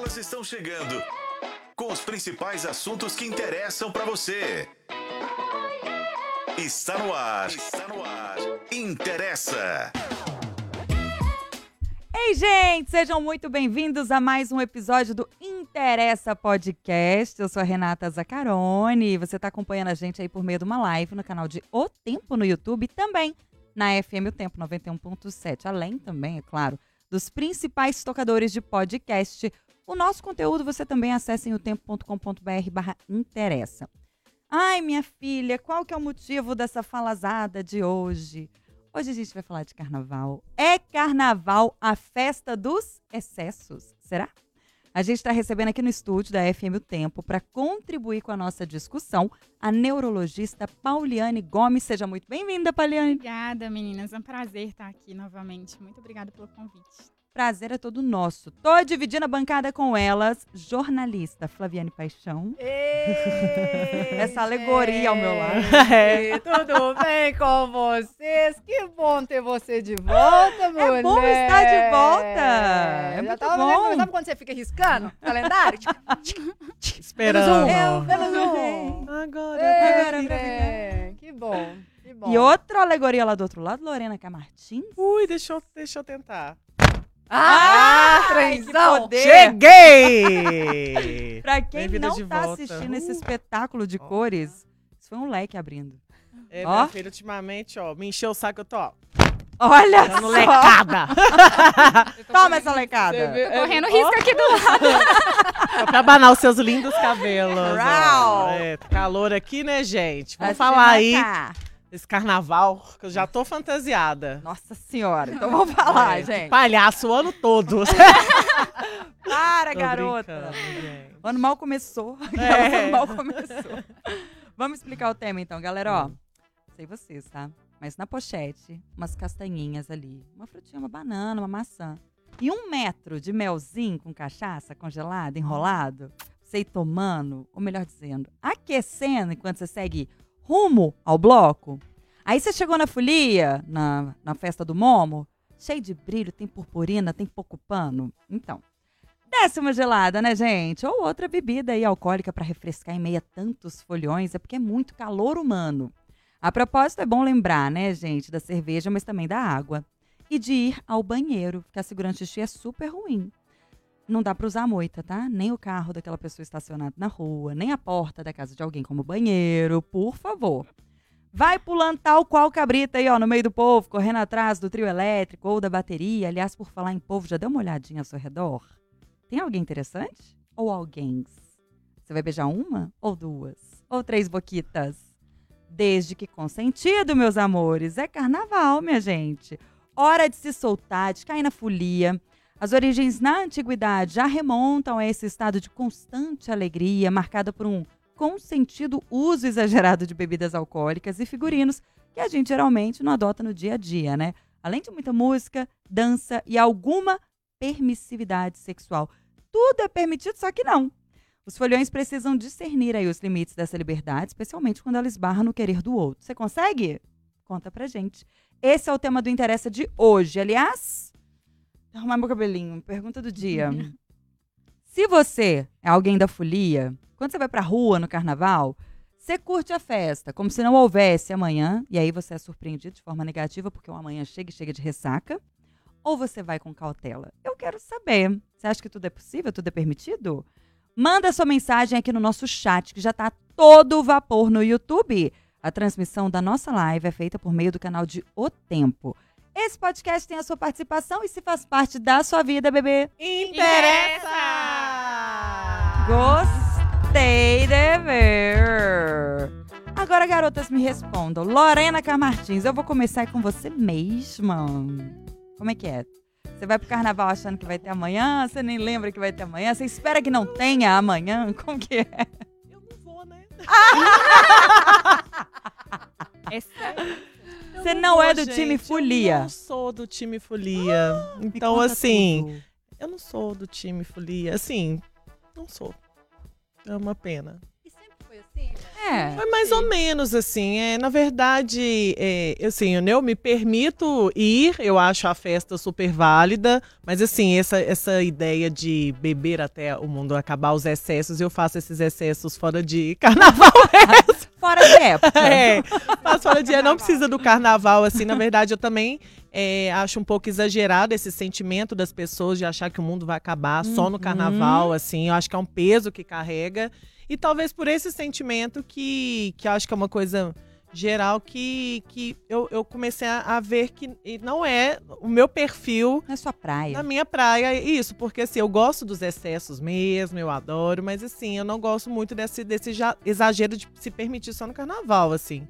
Elas estão chegando com os principais assuntos que interessam para você. Está no ar. Está no ar. Interessa. Ei, gente, sejam muito bem-vindos a mais um episódio do Interessa Podcast. Eu sou a Renata Zaccaroni. Você está acompanhando a gente aí por meio de uma live no canal de O Tempo no YouTube e também na FM O Tempo 91.7. Além também, é claro, dos principais tocadores de podcast. O nosso conteúdo você também acessa em otempo.com.br barra interessa. Ai, minha filha, qual que é o motivo dessa falazada de hoje? Hoje a gente vai falar de carnaval. É carnaval a festa dos excessos, será? A gente está recebendo aqui no estúdio da FM O Tempo para contribuir com a nossa discussão a neurologista Pauliane Gomes. Seja muito bem-vinda, Pauliane. Obrigada, meninas. É um prazer estar aqui novamente. Muito obrigada pelo convite. Prazer é todo nosso. Tô dividindo a bancada com elas, jornalista Flaviane Paixão. Ei, Essa alegoria ao meu lado. gente, Tudo bem com vocês? Que bom ter você de volta, mulher. É bom estar de volta. É muito tava bom. Sabe quando você fica riscando calendário? Esperando. Eu Menos um. bem. Agora. Ei, Agora pra bem, Que bom, que bom. E outra alegoria lá do outro lado, Lorena Camartins. Ui, deixa eu, deixa eu tentar. Ah, trenzão. poder. Cheguei! Pra quem não tá volta. assistindo esse Uh. espetáculo de cores, isso foi um leque abrindo. É, Ó. minha filha, ultimamente, ó, me encheu o saco, eu tô, ó, Olha dando só. lecada. Toma essa lecada. Tô correndo ó. risco aqui do lado. Pra abanar os seus lindos cabelos. ó. É, calor aqui, né, gente? Vai Vamos se falar aí matar. Desse carnaval, que eu já tô fantasiada. Nossa senhora. Então vamos falar, É, gente. Palhaço o ano todo. Para, Tô garota. O ano mal começou. É. O ano mal começou. Vamos explicar o tema então, galera. Ó, sei vocês, tá? Mas na pochete, umas castanhinhas ali. Uma frutinha, uma banana, uma maçã. E um metro de melzinho com cachaça congelado, enrolado. Você ir tomando, ou melhor dizendo, aquecendo enquanto você segue rumo ao bloco. Aí você chegou na folia, na, na festa do Momo, cheio de brilho, tem purpurina, tem pouco pano. Então, desce uma gelada, né, gente? Ou outra bebida aí alcoólica para refrescar em meio a tantos folhões, é porque é muito calor humano. A propósito, é bom lembrar, né, gente, da cerveja, mas também da água. E de ir ao banheiro, ficar segurando xixi é super ruim. Não dá para usar a moita, tá? Nem o carro daquela pessoa estacionado na rua, nem a porta da casa de alguém como banheiro, por favor. Vai pulando tal qual cabrita aí, ó, no meio do povo, correndo atrás do trio elétrico ou da bateria. Aliás, por falar em povo, já deu uma olhadinha ao seu redor? Tem alguém interessante? Ou alguém? Você vai beijar uma? Ou duas? Ou três boquitas? Desde que consentido, meus amores. É carnaval, minha gente. Hora de se soltar, de cair na folia. As origens na antiguidade já remontam a esse estado de constante alegria, marcada por um consentido uso exagerado de bebidas alcoólicas e figurinos que a gente geralmente não adota no dia a dia, né? Além de muita música, dança e alguma permissividade sexual. Tudo é permitido, só que não. Os folhões precisam discernir aí os limites dessa liberdade, especialmente quando ela esbarra no querer do outro. Você consegue? Conta pra gente. Esse é o tema do Interessa de hoje. Aliás, arrumar meu cabelinho. Pergunta do dia. Se você é alguém da folia, quando você vai pra rua no carnaval, você curte a festa, como se não houvesse amanhã, e aí você é surpreendido de forma negativa porque o amanhã chega e chega de ressaca, ou você vai com cautela? Eu quero saber. Você acha que tudo é possível, tudo é permitido? Manda sua mensagem aqui no nosso chat, que já tá todo vapor no YouTube. A transmissão da nossa live é feita por meio do canal de O Tempo. Esse podcast tem a sua participação e se faz parte da sua vida, bebê. Interessa! Gostei de ver. Agora, garotas, me respondam. Lorena Camartins, eu vou começar com você mesma. Como é que é? Você vai pro carnaval achando que vai ter amanhã, você nem lembra que vai ter amanhã, você espera que não tenha amanhã? Como que é? Eu não vou, né? É sério. Eu Você não vou, é do gente, time Eu folia? não sou do time folia. Me então, assim, tudo. eu não sou do time folia. Assim, não sou. É uma pena. E sempre foi assim? É. Foi mais ou menos assim. É, na verdade, é, assim, eu, eu me permito ir, eu acho a festa super válida, mas assim, essa, essa ideia de beber até o mundo acabar os excessos, eu faço esses excessos fora de carnaval. Fora de época. é, faço fora de não precisa do carnaval, assim, na verdade, eu também é, acho um pouco exagerado esse sentimento das pessoas de achar que o mundo vai acabar só no Uhum. carnaval, assim, eu acho que é um peso que carrega. E talvez por esse sentimento que, que eu acho que é uma coisa geral que, que eu, eu comecei a, a ver que não é o meu perfil é sua praia. na minha praia, isso, porque assim, eu gosto dos excessos mesmo, eu adoro, mas assim, eu não gosto muito desse, desse ja- exagero de se permitir só no carnaval, assim.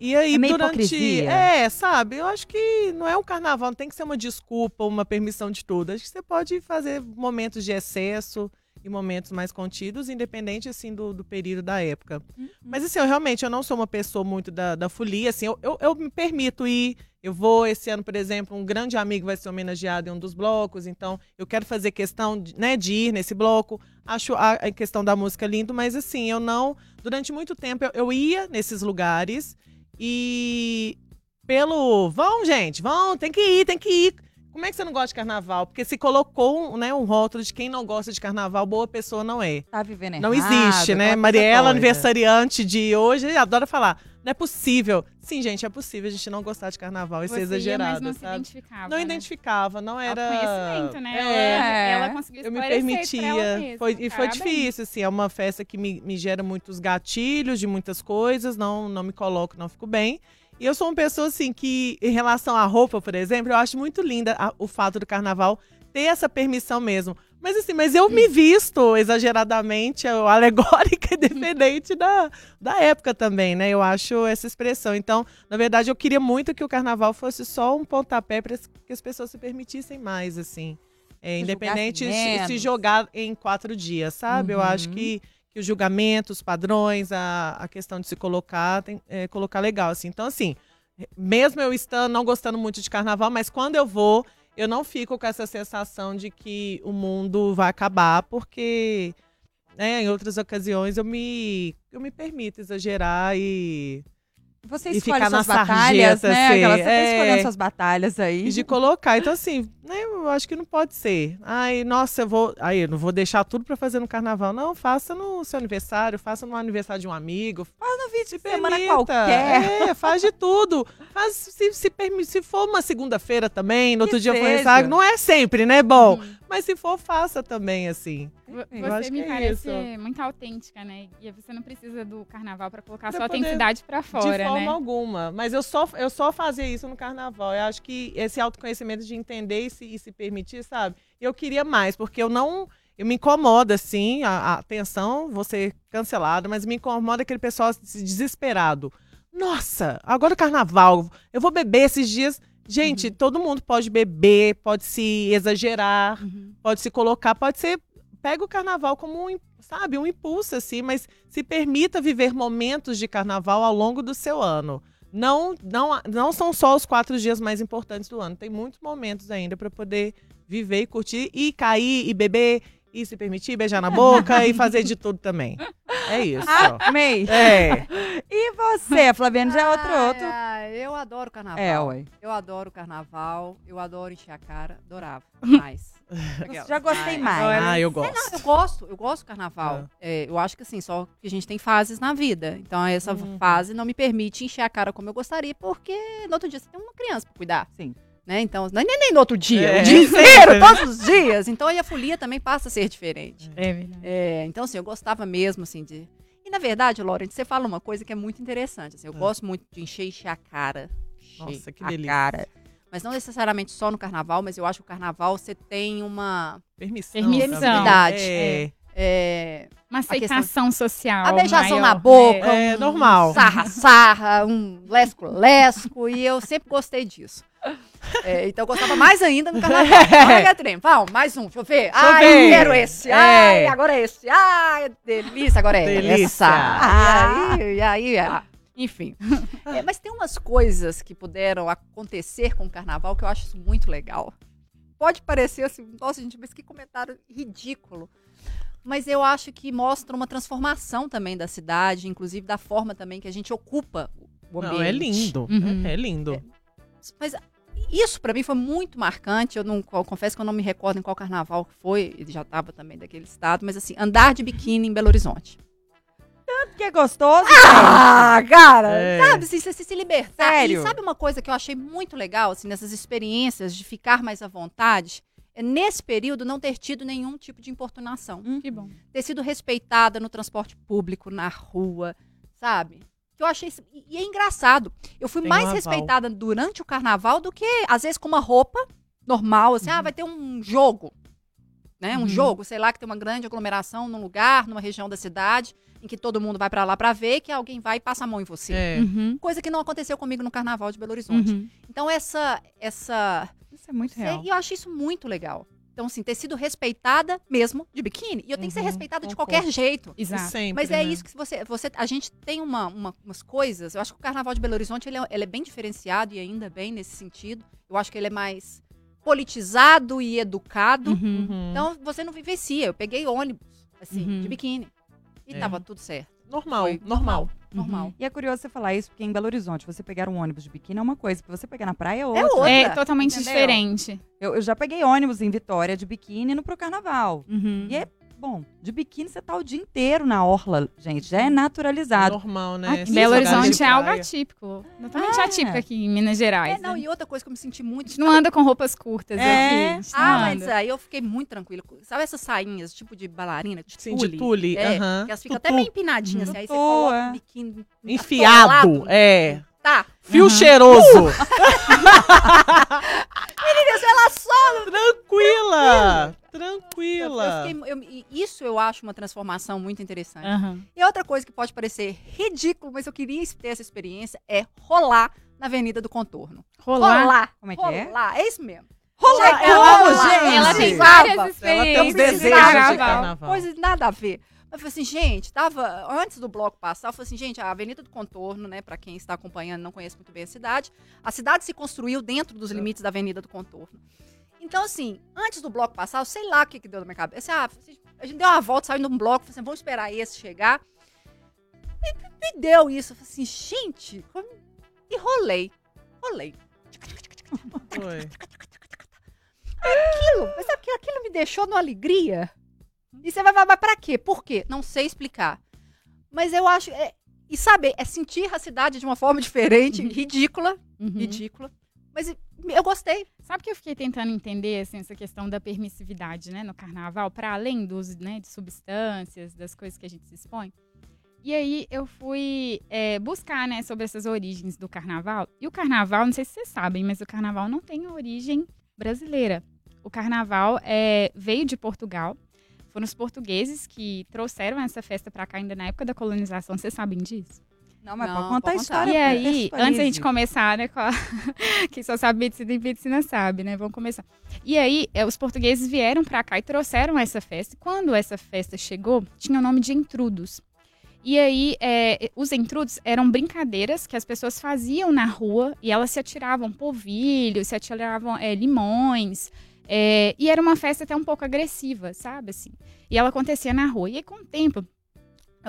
E aí, É durante. hipocrisia. É, sabe? Eu acho que não é um carnaval, não tem que ser uma desculpa, uma permissão de tudo. Acho que você pode fazer momentos de excesso e momentos mais contidos, independente, assim, do, do período da época. Uhum. Mas assim, eu realmente eu não sou uma pessoa muito da, da folia, assim, eu, eu, eu me permito ir. Eu vou, esse ano, por exemplo, um grande amigo vai ser homenageado em um dos blocos, então eu quero fazer questão de, né, de ir nesse bloco. Acho a, a questão da música lindo, mas assim, eu não. Durante muito tempo eu, eu ia nesses lugares e pelo. Vão, gente, vão, tem que ir, tem que ir. Como é que você não gosta de carnaval? Porque se colocou um, né, um rótulo de quem não gosta de carnaval, boa pessoa não é. Tá vivendo Não errado, existe, né? aquela coisa Mariela, aniversariante de hoje, adora falar. Não é possível. Sim, gente, é possível a gente não gostar de carnaval e Você ser ia, mas não se sabe? identificava. Não né? identificava, não era. Autoconhecimento, né? É, Ela, ela conseguiu eu me permitia. mesma. Foi, e foi difícil, assim. É uma festa que me, me gera muitos gatilhos de muitas coisas, não, não me coloco, não fico bem. E eu sou uma pessoa, assim, que em relação à roupa, por exemplo, eu acho muito linda a- o fato do carnaval ter essa permissão mesmo. Mas assim, mas eu me visto exageradamente, eu- alegórica, independente da, da época também, né? Eu acho essa expressão. Então, na verdade, eu queria muito que o carnaval fosse só um pontapé para que as pessoas se permitissem mais, assim. É, independente se, se jogar em quatro dias, sabe? Eu acho Uhum. que, que os julgamentos, os padrões, a, a questão de se colocar, tem, é, colocar legal, assim. Então, assim, mesmo eu estando, não gostando muito de carnaval, mas quando eu vou, eu não fico com essa sensação de que o mundo vai acabar, porque né, em outras ocasiões eu me, eu me permito exagerar e, Você E escolhe suas batalhas, né? assim, Aquela, você tá é. escolhendo suas batalhas aí. e de colocar. Então, assim, né, eu acho que não pode ser. Ai, nossa, eu vou. Aí, eu não vou deixar tudo pra fazer no carnaval. Não, faça no seu aniversário, faça no aniversário de um amigo. Faz no vídeo de semana permita. qualquer. É, faz de tudo. Faz, se, se, se for uma segunda-feira também, no outro Que dia for seja. ensaio, não é sempre, né? Bom, Uhum. Mas se for, faça também, assim. Você me é parece isso. muito autêntica, né? E você não precisa do carnaval pra colocar Pra sua autenticidade pra fora, de forma né? alguma. Mas eu só, eu só fazia isso no carnaval. Eu acho que esse autoconhecimento de entender e se, e se permitir, sabe? Eu queria mais, porque eu não. Eu me incomoda, assim, a, a atenção, vou ser cancelada, mas me incomoda aquele pessoal desesperado. Nossa, agora o carnaval, eu vou beber esses dias. Gente, todo mundo pode beber, pode se exagerar, Uhum. pode se colocar, pode ser. Pega o carnaval como um, sabe, um impulso, assim, mas se permita viver momentos de carnaval ao longo do seu ano. Não, não, não são só os quatro dias mais importantes do ano. Tem muitos momentos ainda para poder viver e curtir e cair e beber e se permitir beijar na boca e fazer de tudo também. É isso. Amei. É. E você, Flaviane, já é outro outro. ai, eu adoro carnaval. É, ué. Eu adoro carnaval, eu adoro encher a cara, adorava mais. Já gostei Ai, mais. Ah, eu Não, gosto. eu gosto, eu gosto do carnaval. É, eu acho que assim, só que a gente tem fases na vida. Então essa Uhum. fase não me permite encher a cara como eu gostaria, porque no outro dia você tem uma criança pra cuidar. Sim. Né? Então, nem, nem no outro dia, É. o dia inteiro, todos os dias. Então aí a folia também passa a ser diferente. É verdade. É, então, assim, eu gostava mesmo, assim, de. E na verdade, Lawrence, você fala uma coisa que é muito interessante. Assim, eu Ah. gosto muito de encher e encher a cara. Encher Nossa, que a delícia. cara. Mas não necessariamente só no carnaval, mas eu acho que o carnaval você tem uma. Permissão. Permissão. também. É, É, Uma questão- aceitação social. a beijação maior, na boca. É, um normal. Sarra-sarra, um lesco-lesco. e eu sempre gostei disso. É, então eu gostava mais ainda no carnaval. Olha, Catrinha, vamos, mais um, deixa eu ver. Ai, eu quero esse. É. Ai, agora é esse. Ai, delícia, agora é Delícia. essa. Ah. E aí, e aí, ah, enfim. É, mas tem umas coisas que puderam acontecer com o carnaval que eu acho isso muito legal. Pode parecer assim, nossa, gente, mas que comentário ridículo. mas eu acho que mostra uma transformação também da cidade, inclusive da forma também que a gente ocupa o ambiente. Não, é lindo. Uhum. É lindo. Mas isso pra mim foi muito marcante. Eu não eu confesso que eu não me recordo em qual carnaval que foi. Ele já estava também daquele estado, mas assim, andar de biquíni em Belo Horizonte. Que é gostoso, Ah, cara! É. Sabe, assim, você se libertar. Sério? E sabe uma coisa que eu achei muito legal, assim, nessas experiências de ficar mais à vontade? É nesse período não ter tido nenhum tipo de importunação. Que bom. Ter sido respeitada no transporte público, na rua, sabe? Que eu achei. isso- E é engraçado. Eu fui Tem mais um respeitada durante o carnaval do que, às vezes, com uma roupa normal, assim, ah, vai ter um jogo. Né? Um Uhum. jogo, sei lá, que tem uma grande aglomeração num lugar, numa região da cidade, em que todo mundo vai pra lá pra ver, que alguém vai e passa a mão em você. É. Uhum. Coisa que não aconteceu comigo no carnaval de Belo Horizonte. Uhum. Então, essa. essa Isso é muito real. e eu acho isso muito legal. Então, assim, ter sido respeitada mesmo de biquíni. E eu tenho que ser Uhum, respeitada de qualquer jeito. Exato. Sempre, Mas é né? isso que você, você. A gente tem uma, uma- umas coisas. Eu acho que o Carnaval de Belo Horizonte ele é, ele é bem diferenciado e ainda bem nesse sentido. Eu acho que ele é mais politizado e educado. Uhum. Uhum. Então você não vivencia. Eu peguei ônibus, assim, Uhum. de biquíni. E É. tava tudo certo. Normal, foi normal. Normal. E é curioso você falar isso, porque em Belo Horizonte, você pegar um ônibus de biquíni é uma coisa, você pegar na praia é outra. outra. É totalmente entendeu? diferente. Eu, eu já peguei ônibus em Vitória de biquíni indo pro carnaval. Uhum. E é, bom, de biquíni você tá o dia inteiro na orla, gente, já é naturalizado. Normal, né? Aqui, Belo Horizonte é algo atípico. Totalmente É. atípico aqui em Minas Gerais. É, não, né? e outra coisa que eu me senti muito. A gente não anda com roupas curtas É. aqui. Ah, mas aí eu fiquei muito tranquila. Sabe essas sainhas, tipo de bailarina, de Sim, de tule? tule. É, aham. que elas ficam Tutu. até meio empinadinhas, assim. Aí você coloca é. o biquíni Enfiado, atolado. é. Tá. Fio Uhum. cheiroso. Ela só... Tranquila. Eu Tranquila. fiquei- eu- isso eu acho uma transformação muito interessante. Aham. E outra coisa que pode parecer ridículo, mas eu queria ter essa experiência, é rolar na Avenida do Contorno. Rolar. Como é que é? Rolar, é isso mesmo. Rolar lá, gente? Ela tem várias Ela tem um experiências desejo de carnaval. Coisa nada a ver. Eu falei assim, gente, tava antes do bloco passar, eu falei assim, gente, a Avenida do Contorno, né, para quem está acompanhando, não conhece muito bem a cidade, a cidade se construiu dentro dos limites da Avenida do Contorno. Então, assim, antes do bloco passar, eu sei lá o que, que deu na minha cabeça. Ah, a gente deu uma volta, saiu de um bloco, falei assim, vamos esperar esse chegar. E me deu isso. Eu falei assim, gente, como- e rolei. Rolei. Foi. Aquilo, mas que aquilo me deixou numa alegria? E você vai, vai, vai pra quê? Por quê? Não sei explicar. Mas eu acho. é- e sabe, é sentir a cidade de uma forma diferente, ridícula, Uhum. ridícula. Mas eu gostei. Sabe que eu fiquei tentando entender assim, essa questão da permissividade né, no carnaval, para além dos, né, de substâncias, das coisas que a gente se expõe? E aí eu fui é, buscar né, sobre essas origens do carnaval. E o carnaval, não sei se vocês sabem, mas o carnaval não tem origem brasileira. O carnaval é, veio de Portugal. Foram os portugueses que trouxeram essa festa para cá ainda na época da colonização. Vocês sabem disso? Não, mas Não, pode contar pode a história. E aí, antes da gente começar, né, com a... quem só sabe medicina e medicina sabe, né? Vamos começar. E aí, é, os portugueses vieram pra cá e trouxeram essa festa. Quando essa festa chegou, tinha o nome de entrudos. E aí, é, os entrudos eram brincadeiras que as pessoas faziam na rua e elas se atiravam polvilhos, se atiravam é, limões. É, e era uma festa até um pouco agressiva, sabe? Assim. E ela acontecia na rua. E aí, com o tempo,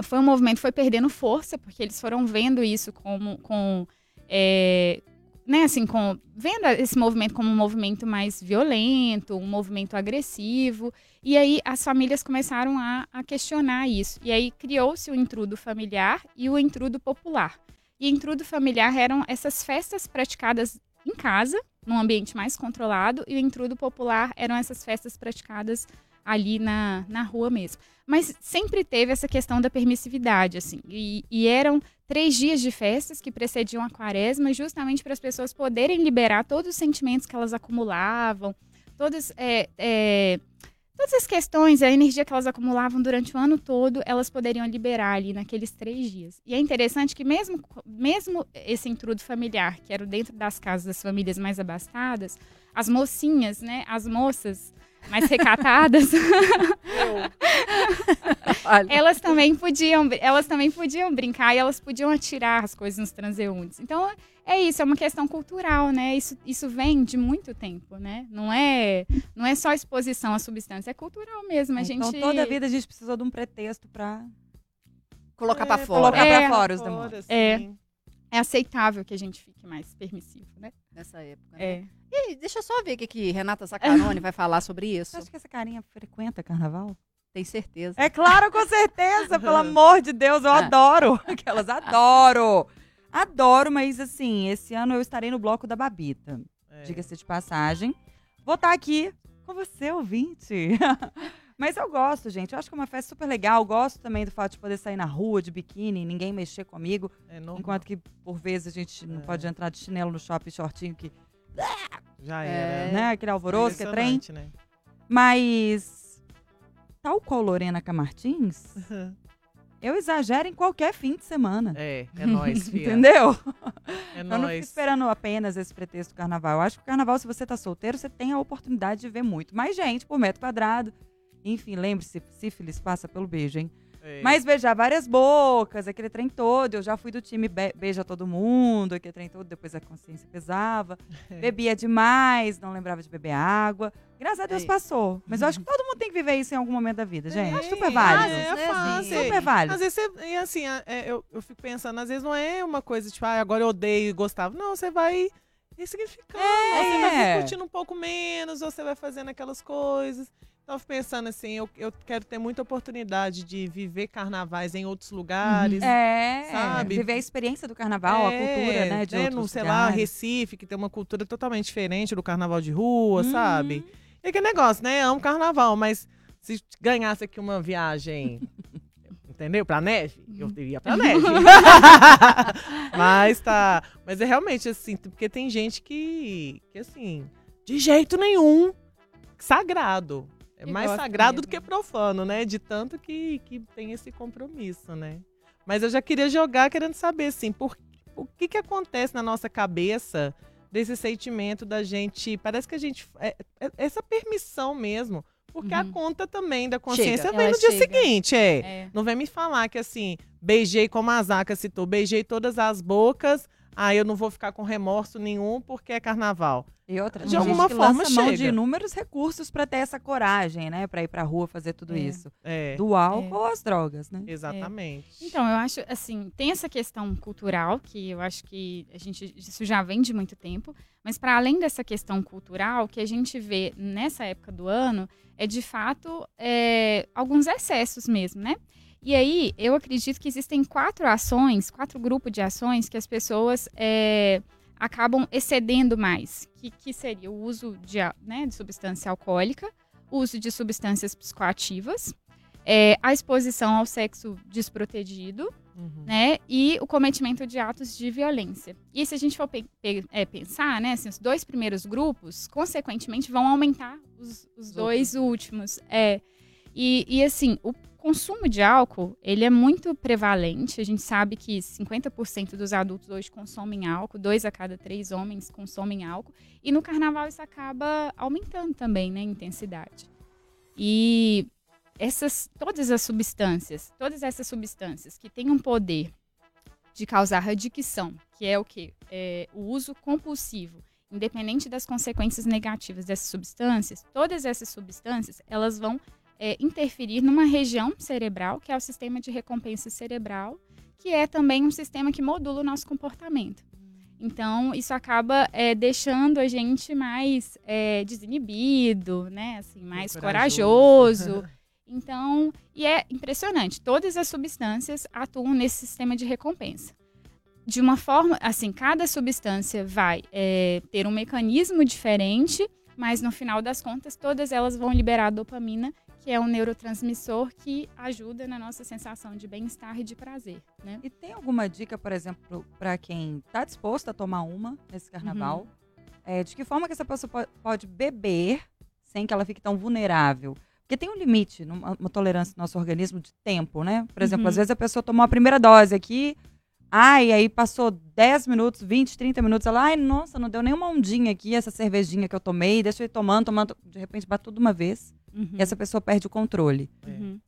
foi um movimento foi perdendo força, porque eles foram vendo isso como com é, né, assim, com vendo esse movimento como um movimento mais violento, um movimento agressivo, e aí as famílias começaram a, a questionar isso. E aí criou-se o intrudo familiar e o intrudo popular. E intrudo familiar eram essas festas praticadas em casa, num ambiente mais controlado, e o intrudo popular eram essas festas praticadas ali na, na rua mesmo. Mas sempre teve essa questão da permissividade, assim. E, e eram três dias de festas que precediam a quaresma, justamente para as pessoas poderem liberar todos os sentimentos que elas acumulavam, todas, é, é, todas as questões, a energia que elas acumulavam durante o ano todo, elas poderiam liberar ali naqueles três dias. E é interessante que mesmo, mesmo esse intrudo familiar, que era dentro das casas das famílias mais abastadas, as mocinhas, né, as moças mais recatadas, elas também podiam, elas também podiam brincar e elas podiam atirar as coisas nos transeuntes. Então é isso, é uma questão cultural, né? Isso, isso vem de muito tempo, né? Não é, não é só exposição à substância, é cultural mesmo. A Então gente toda a vida a gente precisou de um pretexto pra Colocar pra É, fora colocar É. pra fora os demônios. É. sim. É aceitável que a gente fique mais permissivo, né? nessa época. né? É. E deixa eu só ver o que, que Renata Zaccaroni vai falar sobre isso. Você acha que essa carinha frequenta carnaval? Tem certeza. É claro, com certeza, pelo amor de Deus, eu Ah. adoro. Aquelas adoro. Adoro, mas assim, esse ano eu estarei no bloco da Babita. É. Diga-se de passagem. Vou estar aqui com você, ouvinte. Mas eu gosto, gente. Eu acho que é uma festa super legal. Gosto também do fato de poder sair na rua de biquíni, ninguém mexer comigo. É. Enquanto que, por vezes, a gente não É. pode entrar de chinelo no shopping shortinho, que, Já É. era. né? Aquele alvoroço, que é trem. Né? Mas, tal qual Lorena Camartins, eu exagero em qualquer fim de semana. É, é nóis, filha. Entendeu? É Eu não fico esperando apenas esse pretexto do carnaval. Eu acho que o carnaval, se você tá solteiro, você tem a oportunidade de ver muito. Mais gente por metro quadrado. Enfim, lembre-se, sífilis passa pelo beijo, hein? É. Mas beijar várias bocas, aquele trem todo. Eu já fui do time be- beija todo mundo, aquele trem todo, depois a consciência pesava. Bebia demais, não lembrava de beber água. Graças a Deus É. passou. Mas eu acho que todo mundo tem que viver isso em algum momento da vida, gente. É, Super válido. É, né, fácil. Super válido. Às vezes você, e assim, é, eu, eu fico pensando, às vezes não é uma coisa tipo, ah, agora eu odeio e gostava. Não, você vai ressignificando, você vai É. curtindo um pouco menos, você vai fazendo aquelas coisas. Fico pensando assim, eu, eu quero ter muita oportunidade de viver carnavais em outros lugares. É, Sabe? viver a experiência do carnaval, a É, cultura, né? De né, outros no, sei lá, lugares. Recife, que tem uma cultura totalmente diferente do carnaval de rua, Uhum. sabe? E aquele negócio, né? Amo carnaval, mas se ganhasse aqui uma viagem, entendeu? Pra neve, eu iria pra neve. mas tá. Mas é realmente assim, porque tem gente que, que assim, de jeito nenhum, sagrado. É mais sagrado do mesmo. que profano, né? De tanto que, que tem esse compromisso, né? Mas eu já queria jogar querendo saber, assim, por, o que que acontece na nossa cabeça desse sentimento da gente. Parece que a gente. é- é- essa permissão mesmo. Porque a Uhum. conta também da consciência Chega. vem no dia chega. seguinte, é. É. Não vem me falar que assim, beijei, como a Zaca citou, beijei todas as bocas, aí eu não vou ficar com remorso nenhum porque é carnaval. E outra, De gente alguma que forma lança mão de chega. inúmeros recursos pra ter essa coragem, né? Pra ir pra rua fazer tudo É. isso. É, Do álcool às drogas, né? exatamente. Então, eu acho, assim, tem essa questão cultural, que eu acho que a gente, isso já vem de muito tempo, mas para além dessa questão cultural, o que a gente vê nessa época do ano é, de fato, é, alguns excessos mesmo, né? E aí, eu acredito que existem quatro ações, quatro grupos de ações que as pessoas é, acabam excedendo mais, que, que seria o uso de, né, de substância alcoólica, o uso de substâncias psicoativas, é, a exposição ao sexo desprotegido, Uhum. né? E o cometimento de atos de violência. E se a gente for pe- pe- é, pensar, né? Assim, os dois primeiros grupos, consequentemente, vão aumentar os, os Os dois últimos. É. E, e, assim, o consumo de álcool, ele é muito prevalente. A gente sabe que 50% dos adultos hoje consomem álcool, dois a cada três homens consomem álcool. E no carnaval isso acaba aumentando também, né? A intensidade. E essas, todas as substâncias, todas essas substâncias que têm um poder de causar radicção, que é o que? É, o uso compulsivo, independente das consequências negativas dessas substâncias, todas essas substâncias, elas vão é, interferir numa região cerebral, que é o sistema de recompensa cerebral, que é também um sistema que modula o nosso comportamento. Então, isso acaba é, deixando a gente mais é, desinibido, né? Assim, mais Corajoso. corajoso. Então, e é impressionante, todas as substâncias atuam nesse sistema de recompensa. De uma forma, assim, cada substância vai é, ter um mecanismo diferente, mas no final das contas, todas elas vão liberar dopamina, que é um neurotransmissor que ajuda na nossa sensação de bem-estar e de prazer, né? E tem alguma dica, por exemplo, pra quem tá disposto a tomar uma nesse carnaval? Uhum. É, de que forma que essa pessoa po- pode beber sem que ela fique tão vulnerável? Porque tem um limite, numa- uma tolerância do nosso organismo de tempo, né? Por exemplo, Uhum. às vezes a pessoa tomou a primeira dose aqui, ai, aí passou 10 minutos, 20, 30 minutos, ela, ai, nossa, não deu nenhuma ondinha aqui, essa cervejinha que eu tomei, deixa eu ir tomando, tomando, de repente bate tudo uma vez, Uhum. e essa pessoa perde o controle. É. Uhum.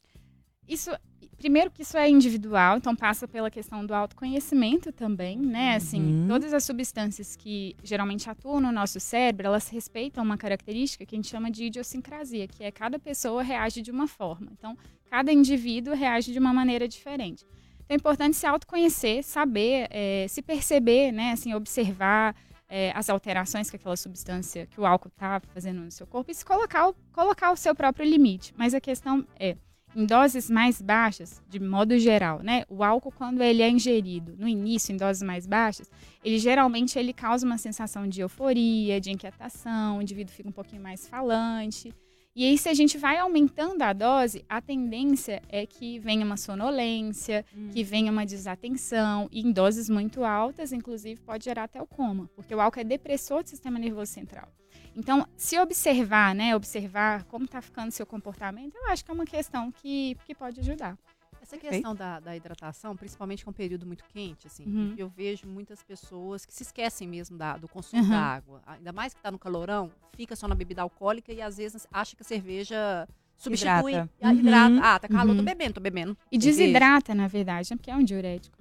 Isso, primeiro que isso é individual, então passa pela questão do autoconhecimento também, né? Assim, Uhum. todas as substâncias que geralmente atuam no nosso cérebro, elas respeitam uma característica que a gente chama de idiosincrasia, que é cada pessoa reage de uma forma. Então, cada indivíduo reage de uma maneira diferente. Então, é importante se autoconhecer, saber, eh, se perceber, né? Assim, observar eh, as alterações que aquela substância, que o álcool está fazendo no seu corpo e se colocar, o- colocar o seu próprio limite. Mas a questão é, em doses mais baixas, de modo geral, né? O álcool, quando ele é ingerido no início, em doses mais baixas, ele geralmente ele causa uma sensação de euforia, de inquietação, o indivíduo fica um pouquinho mais falante. E aí, se a gente vai aumentando a dose, a tendência é que venha uma sonolência, que venha uma desatenção, e em doses muito altas, inclusive, pode gerar até o coma, porque o álcool é depressor do sistema nervoso central. Então, se observar, né, observar como está ficando seu comportamento, eu acho que é uma questão que, que pode ajudar. Essa questão da, da hidratação, principalmente que é um período muito quente, assim, Uhum. eu vejo muitas pessoas que se esquecem mesmo da- do consumo Uhum. da água. Ainda mais que está no calorão, fica só na bebida alcoólica e às vezes acha que a cerveja substitui. Hidrata. Ah, hidrata. Uhum. Ah, tá calor, tô Uhum. bebendo, tô bebendo. E cerveja. desidrata, na verdade, né, porque é um diurético.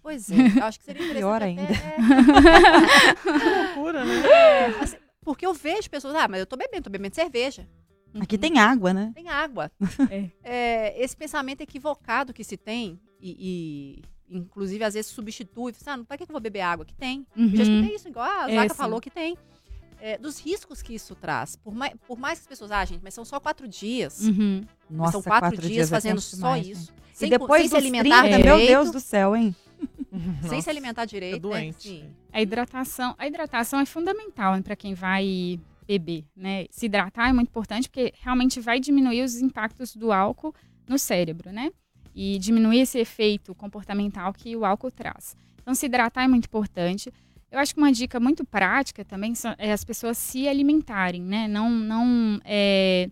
Pois é, eu acho que seria interessante Pior até- ainda. é, Loucura, né? é, assim, porque eu vejo pessoas, ah, mas eu tô bebendo, tô bebendo cerveja. Aqui tem água, né? Tem água. É. É, esse pensamento equivocado que se tem, e, e, inclusive às vezes substitui, fala, ah, pra que que eu vou beber água? Que tem. Eu já Uhum. escutei isso, igual a Zaca falou que tem. É, dos riscos que isso traz. Por mais, por mais que as pessoas, ah, gente, mas são só quatro dias. Uhum. Nossa, são quatro, dias, é fazendo só demais, isso. né? Sem, e depois sem se alimentar 30, direito. meu Deus do céu, hein? Sem Nossa, se alimentar direito. Né? doente. Sim. A hidratação, a hidratação é fundamental para quem vai beber, né? Se hidratar é muito importante porque realmente vai diminuir os impactos do álcool no cérebro, né? E diminuir esse efeito comportamental que o álcool traz. Então, se hidratar é muito importante. Eu acho que uma dica muito prática também é as pessoas se alimentarem, né? Não, não, é,